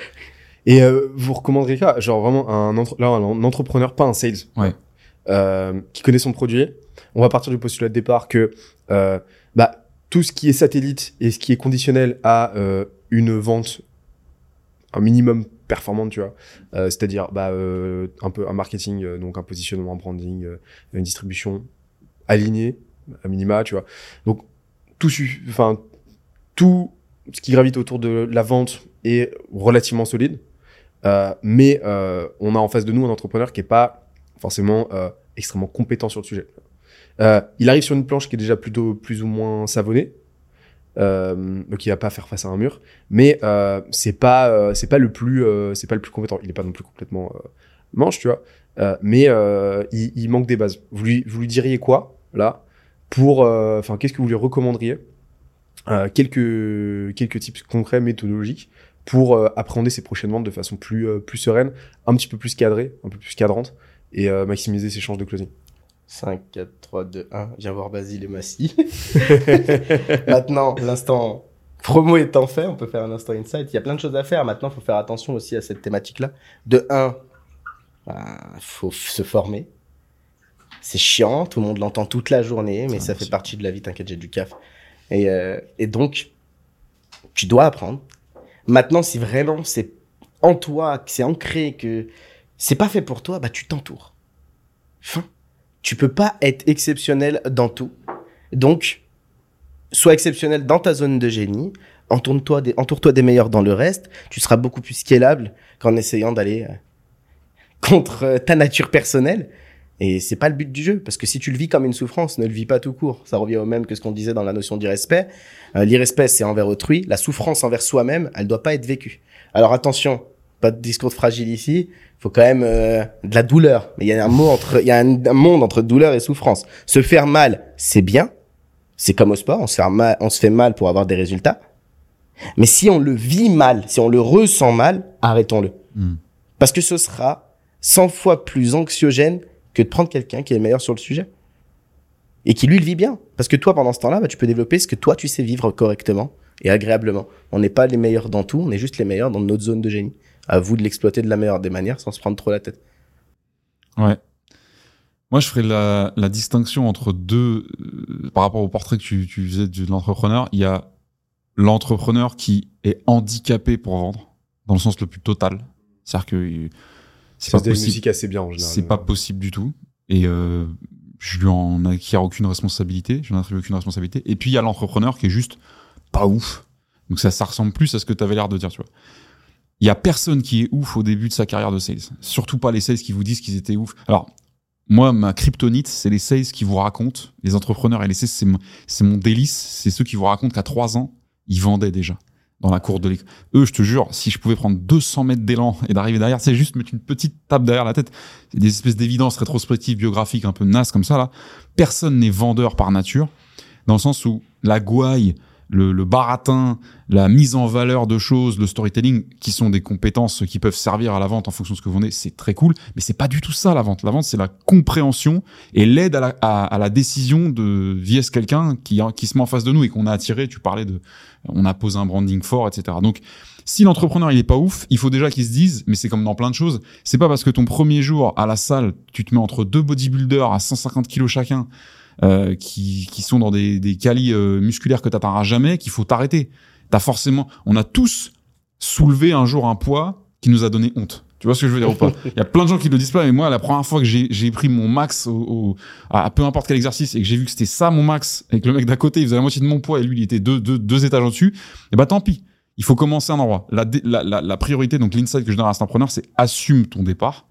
Et euh, vous recommanderiez quoi Genre vraiment un, entre- là, un entrepreneur, pas un sales, Ouais. euh, qui connaît son produit. On va partir du postulat de départ que euh, bah, tout ce qui est satellite et ce qui est conditionnel à euh, une vente un minimum performante, tu vois. Euh, C'est-à-dire bah, euh, un peu un marketing, euh, donc un positionnement, un branding, euh, une distribution alignée, à minima, tu vois. Donc tout, su- enfin tout ce qui gravite autour de la vente est relativement solide. Euh, mais euh, on a en face de nous un entrepreneur qui est pas forcément euh, extrêmement compétent sur le sujet. Il arrive sur une planche qui est déjà plutôt plus ou moins savonnée, il va pas faire face à un mur, mais c'est pas c'est pas le plus c'est pas le plus compétent. Il est pas non plus complètement manche, tu vois, mais il, il manque des bases. Vous lui vous lui diriez quoi là pour enfin qu'est-ce que vous lui recommanderiez quelques quelques tips concrets méthodologiques pour euh, appréhender ses prochaines ventes de façon plus, euh, plus sereine, un petit peu plus cadrée, un peu plus cadrante, et euh, maximiser ses chances de closing. 5, 4, 3, 2, 1. Viens voir Basile et Massy. Maintenant, l'instant promo étant fait, on peut faire un instant insight. Il y a plein de choses à faire. Maintenant, il faut faire attention aussi à cette thématique-là. De 1, il faut f- se former. C'est chiant, tout le monde l'entend toute la journée, mais Ça, fait partie de la vie, t'inquiète, j'ai du caf. Et, euh, et donc, tu dois apprendre. Maintenant, si vraiment c'est en toi, que c'est ancré, que c'est pas fait pour toi, bah tu t'entoures. Fin. Tu peux pas être exceptionnel dans tout. Donc, sois exceptionnel dans ta zone de génie. Entoure-toi des, entoure-toi des meilleurs dans le reste. Tu seras beaucoup plus scalable qu'en essayant d'aller euh, contre euh, ta nature personnelle. Et c'est pas le but du jeu, parce que si tu le vis comme une souffrance, ne le vis pas tout court. Ça revient au même que ce qu'on disait dans la notion d'irrespect. Euh, L'irrespect, c'est envers autrui. La souffrance envers soi-même, elle doit pas être vécue. Alors attention, pas de discours de fragile ici. Faut quand même euh, de la douleur. Mais il y a un mot entre, il y a un, un monde entre douleur et souffrance. Se faire mal, c'est bien. C'est comme au sport, on se fait mal, on se fait mal pour avoir des résultats. Mais si on le vit mal, si on le ressent mal, arrêtons-le. Hmm. Parce que ce sera 100 fois plus anxiogène que de prendre quelqu'un qui est le meilleur sur le sujet. Et qui lui le vit bien. Parce que toi, pendant ce temps-là, bah, tu peux développer ce que toi, tu sais vivre correctement et agréablement. On n'est pas les meilleurs dans tout, on est juste les meilleurs dans notre zone de génie. À vous de l'exploiter de la meilleure des manières sans se prendre trop la tête. Ouais. Moi, je ferais la, distinction entre deux, euh, par rapport au portrait que tu, tu faisais de l'entrepreneur. Il y a l'entrepreneur qui est handicapé pour vendre, dans le sens le plus total. C'est-à-dire que c'est pas possible. musique assez bien en général. C'est pas possible du tout. Et euh, je lui en acquiers aucune responsabilité, je n'en attribue aucune responsabilité. Et puis il y a l'entrepreneur qui est juste pas ouf. Donc ça, ça ressemble plus à ce que tu avais l'air de dire, tu vois. Il y a personne qui est ouf au début de sa carrière de sales. Surtout pas les sales qui vous disent qu'ils étaient ouf. Alors, moi, ma kryptonite, c'est les sales qui vous racontent, les entrepreneurs et les sales, c'est mon, c'est mon délice. C'est ceux qui vous racontent qu'à trois ans, ils vendaient déjà. Dans la cour de l'école. Eux, je te jure, si je pouvais prendre 200 mètres d'élan et d'arriver derrière, c'est juste mettre une petite tape derrière la tête. C'est des espèces d'évidences rétrospectives, biographiques, un peu nasses comme ça, là. Personne n'est vendeur par nature, dans le sens où la gouaille, le, le baratin, la mise en valeur de choses, le storytelling, qui sont des compétences qui peuvent servir à la vente en fonction de ce que vous vendez, c'est très cool. Mais c'est pas du tout ça la vente. La vente, c'est la compréhension et l'aide à la, à, à la décision de vs quelqu'un qui, qui se met en face de nous et qu'on a attiré. Tu parlais de, on a posé un branding fort, etc. Donc, si l'entrepreneur il est pas ouf, il faut déjà qu'il se dise, mais c'est comme dans plein de choses, c'est pas parce que ton premier jour à la salle, tu te mets entre deux bodybuilders à 150 kilos chacun euh, qui, qui sont dans des, des euh, musculaires que t'atteindras jamais, qu'il faut t'arrêter. T'as forcément, on a tous soulevé un jour un poids qui nous a donné honte. Tu vois ce que je veux dire ou pas? Il y a plein de gens qui le disent pas, mais moi, la première fois que j'ai pris mon max au, au- à peu importe quel exercice et que j'ai vu que c'était ça mon max et que le mec d'à côté il faisait la moitié de mon poids et lui il était deux, deux, deux étages en dessus, et bah tant pis. Il faut commencer un endroit. La, la, la, la priorité, donc l'insight que je donne à cet entrepreneur, c'est assume ton départ.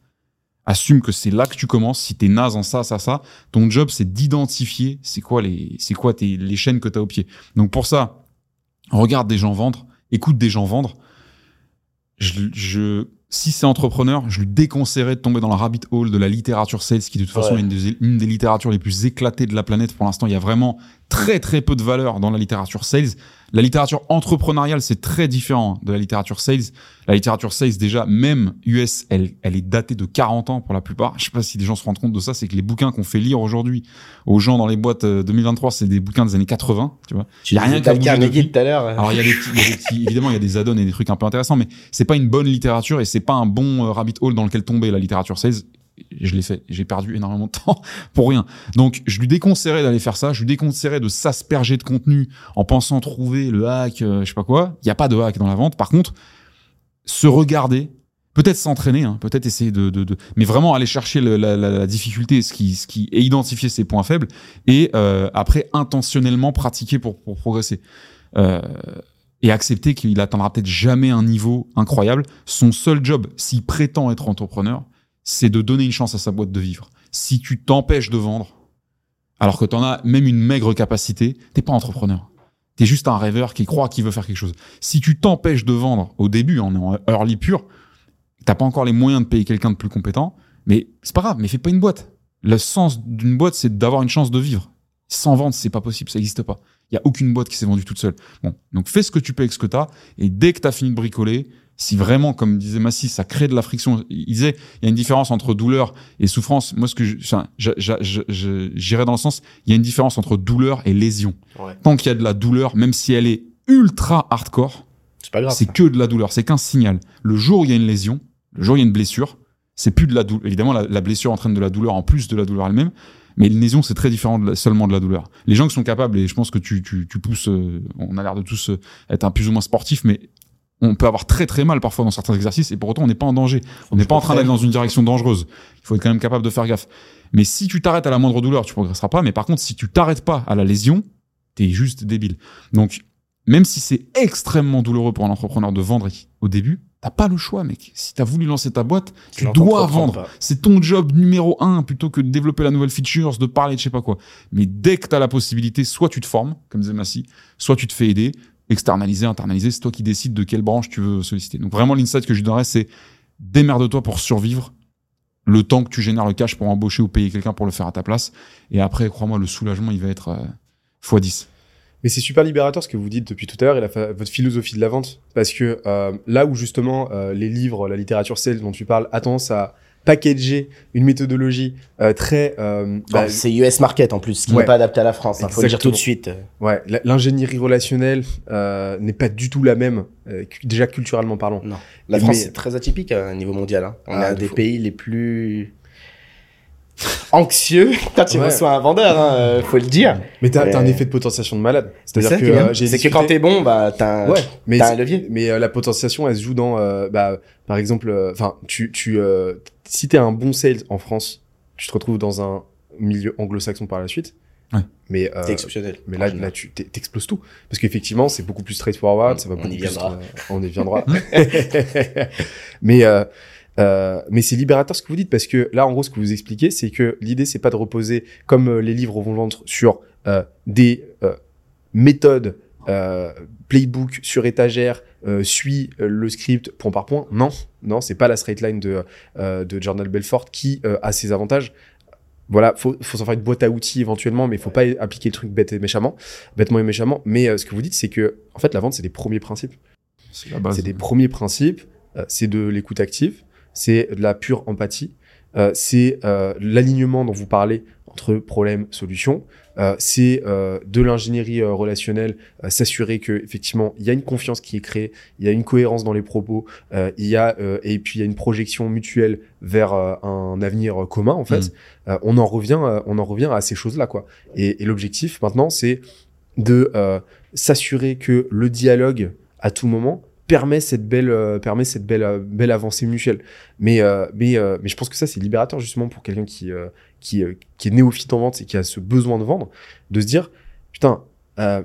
Assume que c'est là que tu commences. Si t'es naze en ça, ça, ça, ton job c'est d'identifier c'est quoi les, c'est quoi tes, les chaînes que t'as au pied. Donc pour ça, regarde des gens vendre, écoute des gens vendre. Je, je, si c'est entrepreneur, je lui déconseillerais de tomber dans la rabbit hole de la littérature sales, qui de toute façon Ouais. est une des, une des littératures les plus éclatées de la planète pour l'instant. Il y a vraiment très très peu de valeur dans la littérature sales. La littérature entrepreneuriale, c'est très différent de la littérature sales. La littérature sales, déjà, même US, elle, elle est datée de 40 ans pour la plupart. Je sais pas si les gens se rendent compte de ça, c'est que les bouquins qu'on fait lire aujourd'hui aux gens dans les boîtes euh, 2023, c'est des bouquins des années 80, tu vois. Tu a rien bougé Carnegie tout à l'heure. Alors il y a des petits, des évidemment il y a des add-ons et des trucs un peu intéressants, mais c'est pas une bonne littérature et c'est pas un bon euh, rabbit hole dans lequel tomber la littérature 16. Je l'ai fait, j'ai perdu énormément de temps pour rien. Donc je lui déconseillerais d'aller faire ça, je lui déconseillerais de s'asperger de contenu en pensant trouver le hack, euh, je sais pas quoi. Il y a pas de hack dans la vente. Par contre, se regarder, peut-être s'entraîner, hein, peut-être essayer de, de, de, mais vraiment aller chercher la, la, la difficulté, ce qui, ce qui et identifier ses points faibles et euh, après intentionnellement pratiquer pour, pour progresser. Euh, et accepter qu'il atteindra peut-être jamais un niveau incroyable. Son seul job, s'il prétend être entrepreneur, c'est de donner une chance à sa boîte de vivre. Si tu t'empêches de vendre, alors que tu en as même une maigre capacité, t'es pas entrepreneur. T'es juste un rêveur qui croit qu'il veut faire quelque chose. Si tu t'empêches de vendre au début, en early pur, t'as pas encore les moyens de payer quelqu'un de plus compétent, mais c'est pas grave, mais fais pas une boîte. Le sens d'une boîte, c'est d'avoir une chance de vivre. Sans vente, c'est pas possible, ça n'existe pas. Il y a aucune boîte qui s'est vendue toute seule. Bon, donc fais ce que tu peux avec ce que t'as, et dès que t'as fini de bricoler, si vraiment, comme disait Massy, ça crée de la friction, il disait, il y a une différence entre douleur et souffrance. Moi, ce que j'irais dans le sens, il y a une différence entre douleur et lésion. Ouais. Tant qu'il y a de la douleur, même si elle est ultra hardcore, C'est que de la douleur, c'est qu'un signal. Le jour où il y a une lésion, le jour où il y a une blessure, c'est plus de la douleur. Évidemment, la, la blessure entraîne de la douleur en plus de la douleur elle-même, mais une lésion, c'est très différent de la- seulement de la douleur. Les gens qui sont capables, et je pense que tu, tu, tu pousses, euh, on a l'air de tous euh, être un plus ou moins sportifs, mais on peut avoir très très mal parfois dans certains exercices, et pour autant, on n'est pas en danger. On n'est pas en train d'aller dans une direction dangereuse. Il faut être quand même capable de faire gaffe. Mais si tu t'arrêtes à la moindre douleur, tu progresseras pas. Mais par contre, si tu t'arrêtes pas à la lésion, t'es juste débile. Donc, même si c'est extrêmement douloureux pour un entrepreneur de vendre au début, t'as pas le choix, mec. Si t'as voulu lancer ta boîte, tu dois vendre. C'est ton job numéro un plutôt que de développer la nouvelle features, de parler de je sais pas quoi. Mais dès que t'as la possibilité, soit tu te formes, comme disait Massy, soit tu te fais aider, externaliser, internaliser, c'est toi qui décides de quelle branche tu veux solliciter. Donc vraiment, l'insight que je donnerais, c'est démerde-toi pour survivre le temps que tu génères le cash pour embaucher ou payer quelqu'un pour le faire à ta place. Et après, crois-moi, le soulagement, il va être euh, x10. Mais c'est super libérateur ce que vous dites depuis tout à l'heure et la votre philosophie de la vente. Parce que euh, là où justement euh, les livres, la littérature sales dont tu parles a tendance à packager une méthodologie euh, très... euh, bah, Oh, c'est US Market en plus, ce qui Ouais. n'est pas adapté à la France. Il faut le dire tout de suite. ouais, l'ingénierie relationnelle euh, n'est pas du tout la même, euh, déjà culturellement parlant. Non. La Mais- France, c'est très atypique à un niveau mondial. hein. On Ah, est un de des fou. pays les plus anxieux quand tu Ouais. reçois un vendeur, hein, euh, faut le dire. Mais t'as t'as un effet de potentiation de malade. C'est C'est-à-dire que euh, C'est que discuté- quand t'es bon, bah, t'as un, Ouais, mais t'as un levier. Mais euh, la potentiation, elle se joue dans, euh, bah, par exemple, enfin, tu, tu, euh, si t'es un bon sales en France, tu te retrouves dans un milieu anglo-saxon par la suite. Ouais. Mais, euh, C'est exceptionnel. mais là, là, tu t'e- t'exploses tout, parce qu'effectivement, c'est beaucoup plus straightforward, On- ça va on beaucoup y plus, viendra. euh, on y viendra. mais, euh, euh, mais c'est libérateur ce que vous dites parce que là, en gros, ce que vous expliquez, c'est que l'idée, c'est pas de reposer comme euh, les livres vont vendre sur euh, des euh, méthodes euh, playbook sur étagère, euh, suit le script point par point. Non, non, c'est pas la straight line de, euh, de Journal Belfort qui euh, a ses avantages. Voilà, faut, faut s'en faire une boîte à outils éventuellement, mais faut pas appliquer le truc bête et méchamment, bêtement et méchamment. Mais euh, ce que vous dites, c'est que en fait, la vente, c'est des premiers principes. C'est la base. C'est des premiers principes. c'est de l'écoute active. C'est de la pure empathie. euh, c'est euh, l'alignement dont vous parlez entre problème solution. Euh, c'est euh, de l'ingénierie euh, relationnelle, euh, s'assurer que effectivement il y a une confiance qui est créée, il y a une cohérence dans les propos, euh, il y a euh, et puis il y a une projection mutuelle vers un avenir commun en fait. Euh, on en revient, on en revient à ces choses là quoi. Et, et l'objectif maintenant c'est de euh, s'assurer que le dialogue à tout moment permet cette belle euh, permet cette belle euh, belle avancée mutuelle mais euh, mais euh, mais je pense que ça c'est libérateur justement pour quelqu'un qui euh, qui euh, qui est néophyte en vente et qui a ce besoin de vendre de se dire putain euh,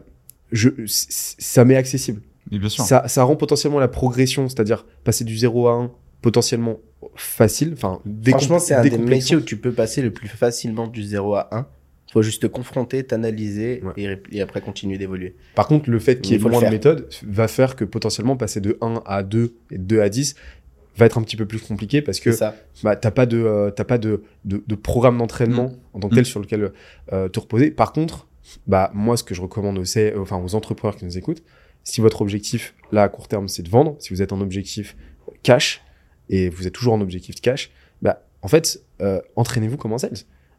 je ça m'est accessible Mais bien sûr. ça ça rend potentiellement la progression c'est-à-dire passer du 0 à 1 potentiellement facile enfin Franchement, c'est un des métiers où tu peux passer le plus facilement du 0 à 1. Faut juste te confronter, t'analyser Ouais. et, après continuer d'évoluer. Par contre, le fait qu'il y ait moins de méthodes va faire que potentiellement passer de 1 à 2 et de 2 à 10 va être un petit peu plus compliqué parce que bah, t'as pas de euh, pas de, de, de programme d'entraînement en tant que tel Mm. sur lequel euh, te reposer. Par contre, bah moi ce que je recommande aux, C- enfin aux entrepreneurs qui nous écoutent, si votre objectif là à court terme c'est de vendre, si vous êtes en objectif cash et vous êtes toujours en objectif de cash, bah en fait euh, entraînez-vous comme en sales.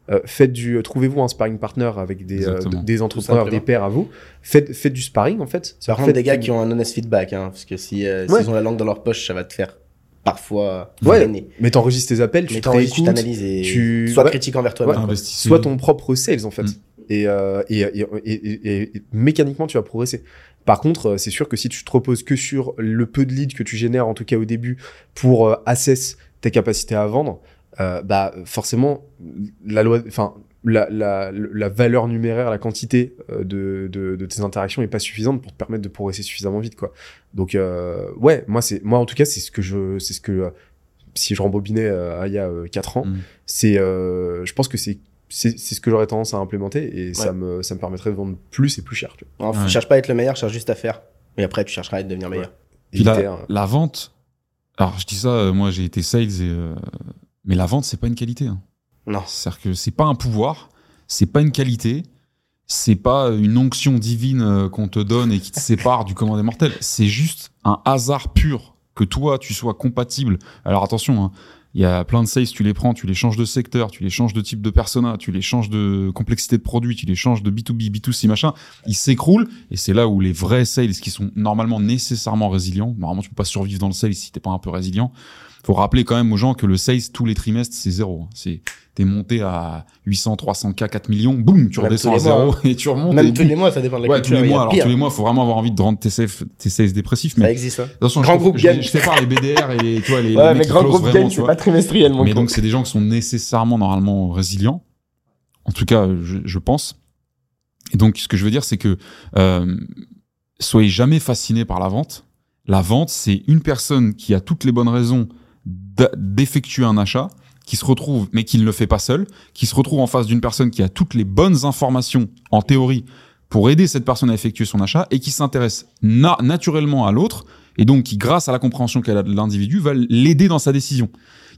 Euh, faites du, euh, trouvez-vous un sparring partner avec des, euh, des entrepreneurs, des pairs à vous. Faites, faites du sparring en fait. Par contre, Faites- des gars qui ont un honest feedback, hein, parce que si, euh, Ouais. s'ils ont la langue dans leur poche, ça va te faire parfois Ouais. freiner. Mais t'enregistres tes appels, tu Mais tu réécoutes, t'analyses et tu- sois ouais. critique envers toi-même. Ouais. Soit ton propre sales en fait. Mm. Et, euh, et, et, et, et- et mécaniquement, tu vas progresser. Par contre, c'est sûr que si tu te reposes que sur le peu de leads que tu génères, en tout cas au début, pour euh, assess tes capacités à vendre, euh, bah forcément, la loi, enfin la, la, la valeur numéraire, la quantité euh, de, de, de tes interactions est pas suffisante pour te permettre de progresser suffisamment vite, quoi. Donc euh, ouais, moi c'est, moi en tout cas c'est ce que je, c'est ce que euh, si je rembobinais euh, il y a 4 ans, Mm. c'est, euh, je pense que c'est c'est c'est ce que j'aurais tendance à implémenter et ça me ça me permettrait de vendre plus et plus cher. Tu vois. Alors, Ouais. Cherche pas à être le meilleur, cherche juste à faire. Et après, tu chercheras à devenir meilleur. Éviter, la, hein. la vente, alors je dis ça, euh, moi j'ai été sales, et, euh, mais la vente c'est pas une qualité. hein. Non. C'est-à-dire que c'est pas un pouvoir, c'est pas une qualité, c'est pas une onction divine euh, qu'on te donne et qui te sépare du commun des mortels. C'est juste un hasard pur que toi tu sois compatible. Alors attention, hein, il y a plein de sales, tu les prends, tu les changes de secteur, tu les changes de type de persona, tu les changes de complexité de produit, tu les changes de B2B, B2C, machin, ils s'écroulent et c'est là où les vrais sales qui sont normalement nécessairement résilients, normalement tu peux pas survivre dans le sales si t'es pas un peu résilient. Faut rappeler quand même aux gens que le sales tous les trimestres c'est zéro. hein. C'est t'es monté à 800, 300 k, 4 millions, boum, tu Même redescends à les mois, zéro et tu remontes. Même et tous boum. les mois, ça dépend de la Ouais, tous les mois. Alors pire. tous les mois, faut vraiment avoir envie de rendre tes sales, tes sales dépressifs. Ça existe. hein. attention, Grand je, groupe je, je sépare les BDR et les, tu vois, les, les Ouais, mecs mais qui grand groupe vraiment, c'est vois. pas trimestriel, mon Mais donc, c'est des gens qui sont nécessairement normalement résilients. En tout cas, je, je pense. Et donc, ce que je veux dire, c'est que euh, soyez jamais fascinés par la vente. La vente, c'est une personne qui a toutes les bonnes raisons d'effectuer un achat, qui se retrouve, mais qui ne le fait pas seul, qui se retrouve en face d'une personne qui a toutes les bonnes informations, en théorie, pour aider cette personne à effectuer son achat, et qui s'intéresse na- naturellement à l'autre, et donc qui, grâce à la compréhension qu'elle a de l'individu, va l'aider dans sa décision.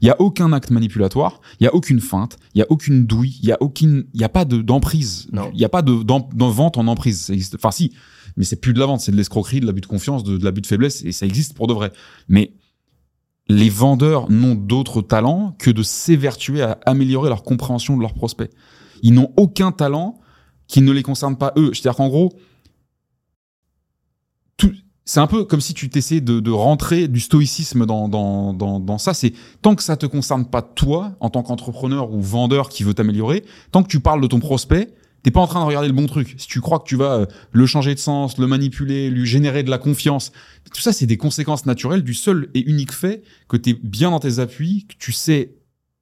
Il y a aucun acte manipulatoire, il y a aucune feinte, il y a aucune douille, il y a aucune, y a pas de d'emprise, Non. il y a pas de, de vente en emprise. Ça existe- Enfin si, mais c'est plus de la vente, c'est de l'escroquerie, de l'abus de confiance, de, de l'abus de faiblesse, et ça existe pour de vrai. Mais les vendeurs n'ont d'autre talent que de s'évertuer à améliorer leur compréhension de leurs prospects. Ils n'ont aucun talent qui ne les concerne pas eux. C'est-à-dire qu'en gros, c'est un peu comme si tu t'essayais de, de rentrer du stoïcisme dans, dans, dans, dans ça. C'est tant que ça te concerne pas toi, en tant qu'entrepreneur ou vendeur qui veut t'améliorer, tant que tu parles de ton prospect, t'es pas en train de regarder le bon truc. Si tu crois que tu vas euh, le changer de sens, le manipuler, lui générer de la confiance, tout ça, c'est des conséquences naturelles du seul et unique fait que tu es bien dans tes appuis, que tu sais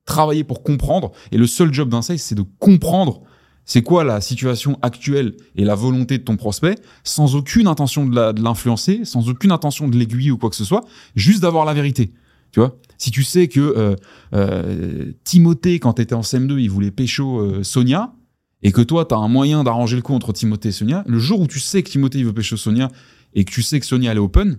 travailler pour comprendre. Et le seul job d'un sales, c'est de comprendre c'est quoi la situation actuelle et la volonté de ton prospect, sans aucune intention de l'influencer, sans aucune intention de l'aiguiller ou quoi que ce soit, juste d'avoir la vérité. Tu vois? Si tu sais que euh, euh, Timothée, quand t'étais en CM2, il voulait pécho euh, Sonia, et que toi, tu as un moyen d'arranger le coup entre Timothée et Sonia, le jour où tu sais que Timothée il veut pêcher Sonia et que tu sais que Sonia elle est open,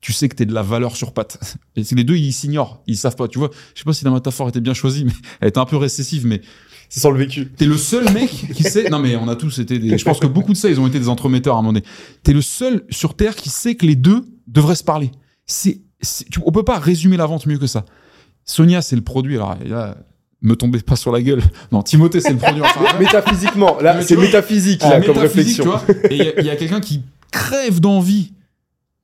tu sais que t'es de la valeur sur patte. Et les deux, ils s'ignorent, ils savent pas. Tu vois, je sais pas si la métaphore était bien choisie, mais elle était un peu récessive, mais C'est sans le vécu. T'es le seul mec qui sait. Non, mais on a tous été des. Je pense que beaucoup de ça, ils ont été des entremetteurs à un moment donné. T'es le seul sur Terre qui sait que les deux devraient se parler. C'est, on peut pas résumer la vente mieux que ça. Sonia, c'est le produit. Alors, là, me tombez pas sur la gueule. Non, Timothée, c'est le produit. Enfin, Métaphysiquement, là, tu c'est métaphysique, là, comme réflexion. tu vois. Et il y a- quelqu'un qui crève d'envie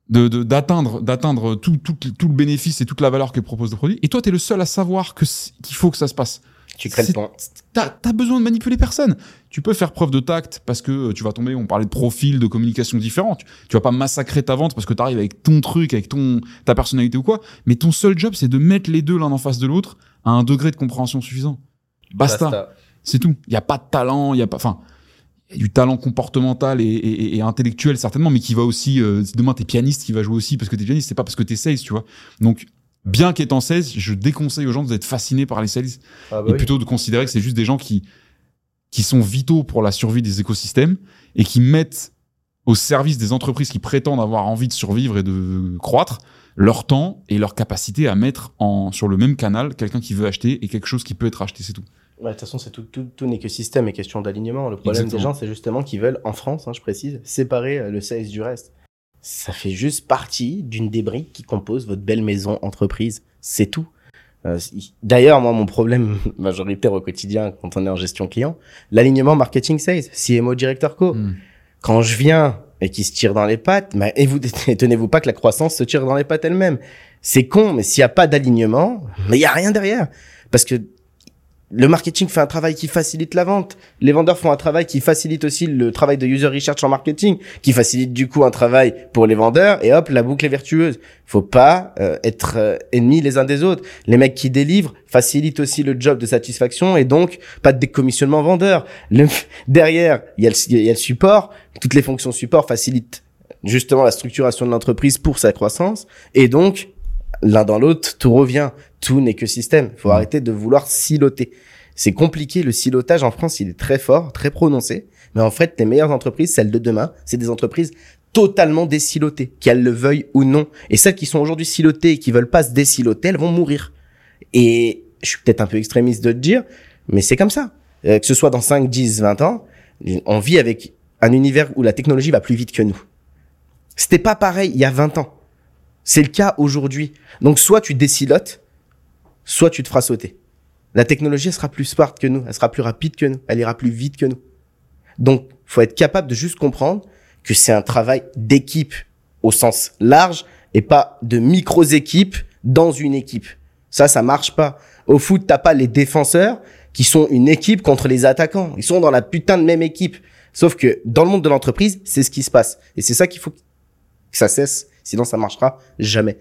de, de- d'atteindre, tout, tout, tout le bénéfice et toute la valeur que propose le produit. Et toi, t'es le seul à savoir que qu'il faut que ça se passe. Tu crées le pont. T'as as besoin de manipuler personne. Tu peux faire preuve de tact parce que euh, tu vas tomber, on parlait de profils, de communication différents. Tu, tu vas pas massacrer ta vente parce que tu arrives avec ton truc, avec ton ta personnalité ou quoi. Mais ton seul job, c'est de mettre les deux l'un en face de l'autre à un degré de compréhension suffisant. Basta. C'est tout. Il y a pas de talent, il y a pas, enfin, du talent comportemental et, et- et intellectuel certainement, mais qui va aussi. euh, demain t'es pianiste, qui va jouer aussi parce que t'es pianiste, c'est pas parce que t'es sales, tu vois. Donc, bien qu'étant sales, je déconseille aux gens d'être fascinés par les sales Ah bah et oui. plutôt de considérer que c'est juste des gens qui qui sont vitaux pour la survie des écosystèmes et qui mettent au service des entreprises qui prétendent avoir envie de survivre et de croître leur temps et leur capacité à mettre en sur le même canal quelqu'un qui veut acheter et quelque chose qui peut être acheté, c'est tout. Ouais, De toute façon, c'est tout, tout, tout n'est que système et question d'alignement. Le problème Exactement. des gens, c'est justement qu'ils veulent, en France, hein, je précise, séparer euh, le sales du reste. Ça fait juste partie d'une des briques qui compose votre belle maison entreprise. C'est tout. Euh, D'ailleurs, moi, mon problème majoritaire au quotidien quand on est en gestion client, l'alignement marketing sales, CMO directeur co. Hmm. Quand je viens et qui se tire dans les pattes, bah, et vous étonnez-vous pas que la croissance se tire dans les pattes elle-même. C'est con, mais s'il n'y a pas d'alignement, mais il y a rien derrière. Parce que le marketing fait un travail qui facilite la vente. Les vendeurs font un travail qui facilite aussi le travail de user research en marketing, qui facilite du coup un travail pour les vendeurs. Et hop, la boucle est vertueuse. Faut pas euh, être euh, ennemis les uns des autres. Les mecs qui délivrent facilitent aussi le job de satisfaction et donc pas de décommissionnement vendeur. Le, derrière, il y, y a le support. Toutes les fonctions support facilitent justement la structuration de l'entreprise pour sa croissance. Et donc, l'un dans l'autre, tout revient. Tout n'est que système. Faut Mhm. arrêter de vouloir siloter. C'est compliqué. Le silotage en France, il est très fort, très prononcé. Mais en fait, les meilleures entreprises, celles de demain, c'est des entreprises totalement désilotées, qu'elles le veuillent ou non. Et celles qui sont aujourd'hui silotées et qui veulent pas se désiloter, elles vont mourir. Et je suis peut-être un peu extrémiste de le dire, mais c'est comme ça. Euh, que ce soit dans 5, 10, 20 ans, on vit avec un univers où la technologie va plus vite que nous. C'était pas pareil il y a 20 ans. C'est le cas aujourd'hui. Donc soit tu désilotes, soit tu te feras sauter. La technologie, elle sera plus smart que nous, elle sera plus rapide que nous, elle ira plus vite que nous. Donc, faut être capable de juste comprendre que c'est un travail d'équipe au sens large et pas de micro-équipes dans une équipe. Ça, ça marche pas. Au foot, t'as pas les défenseurs qui sont une équipe contre les attaquants. Ils sont dans la putain de même équipe. Sauf que dans le monde de l'entreprise, c'est ce qui se passe. Et c'est ça qu'il faut que ça cesse. Sinon, ça marchera jamais.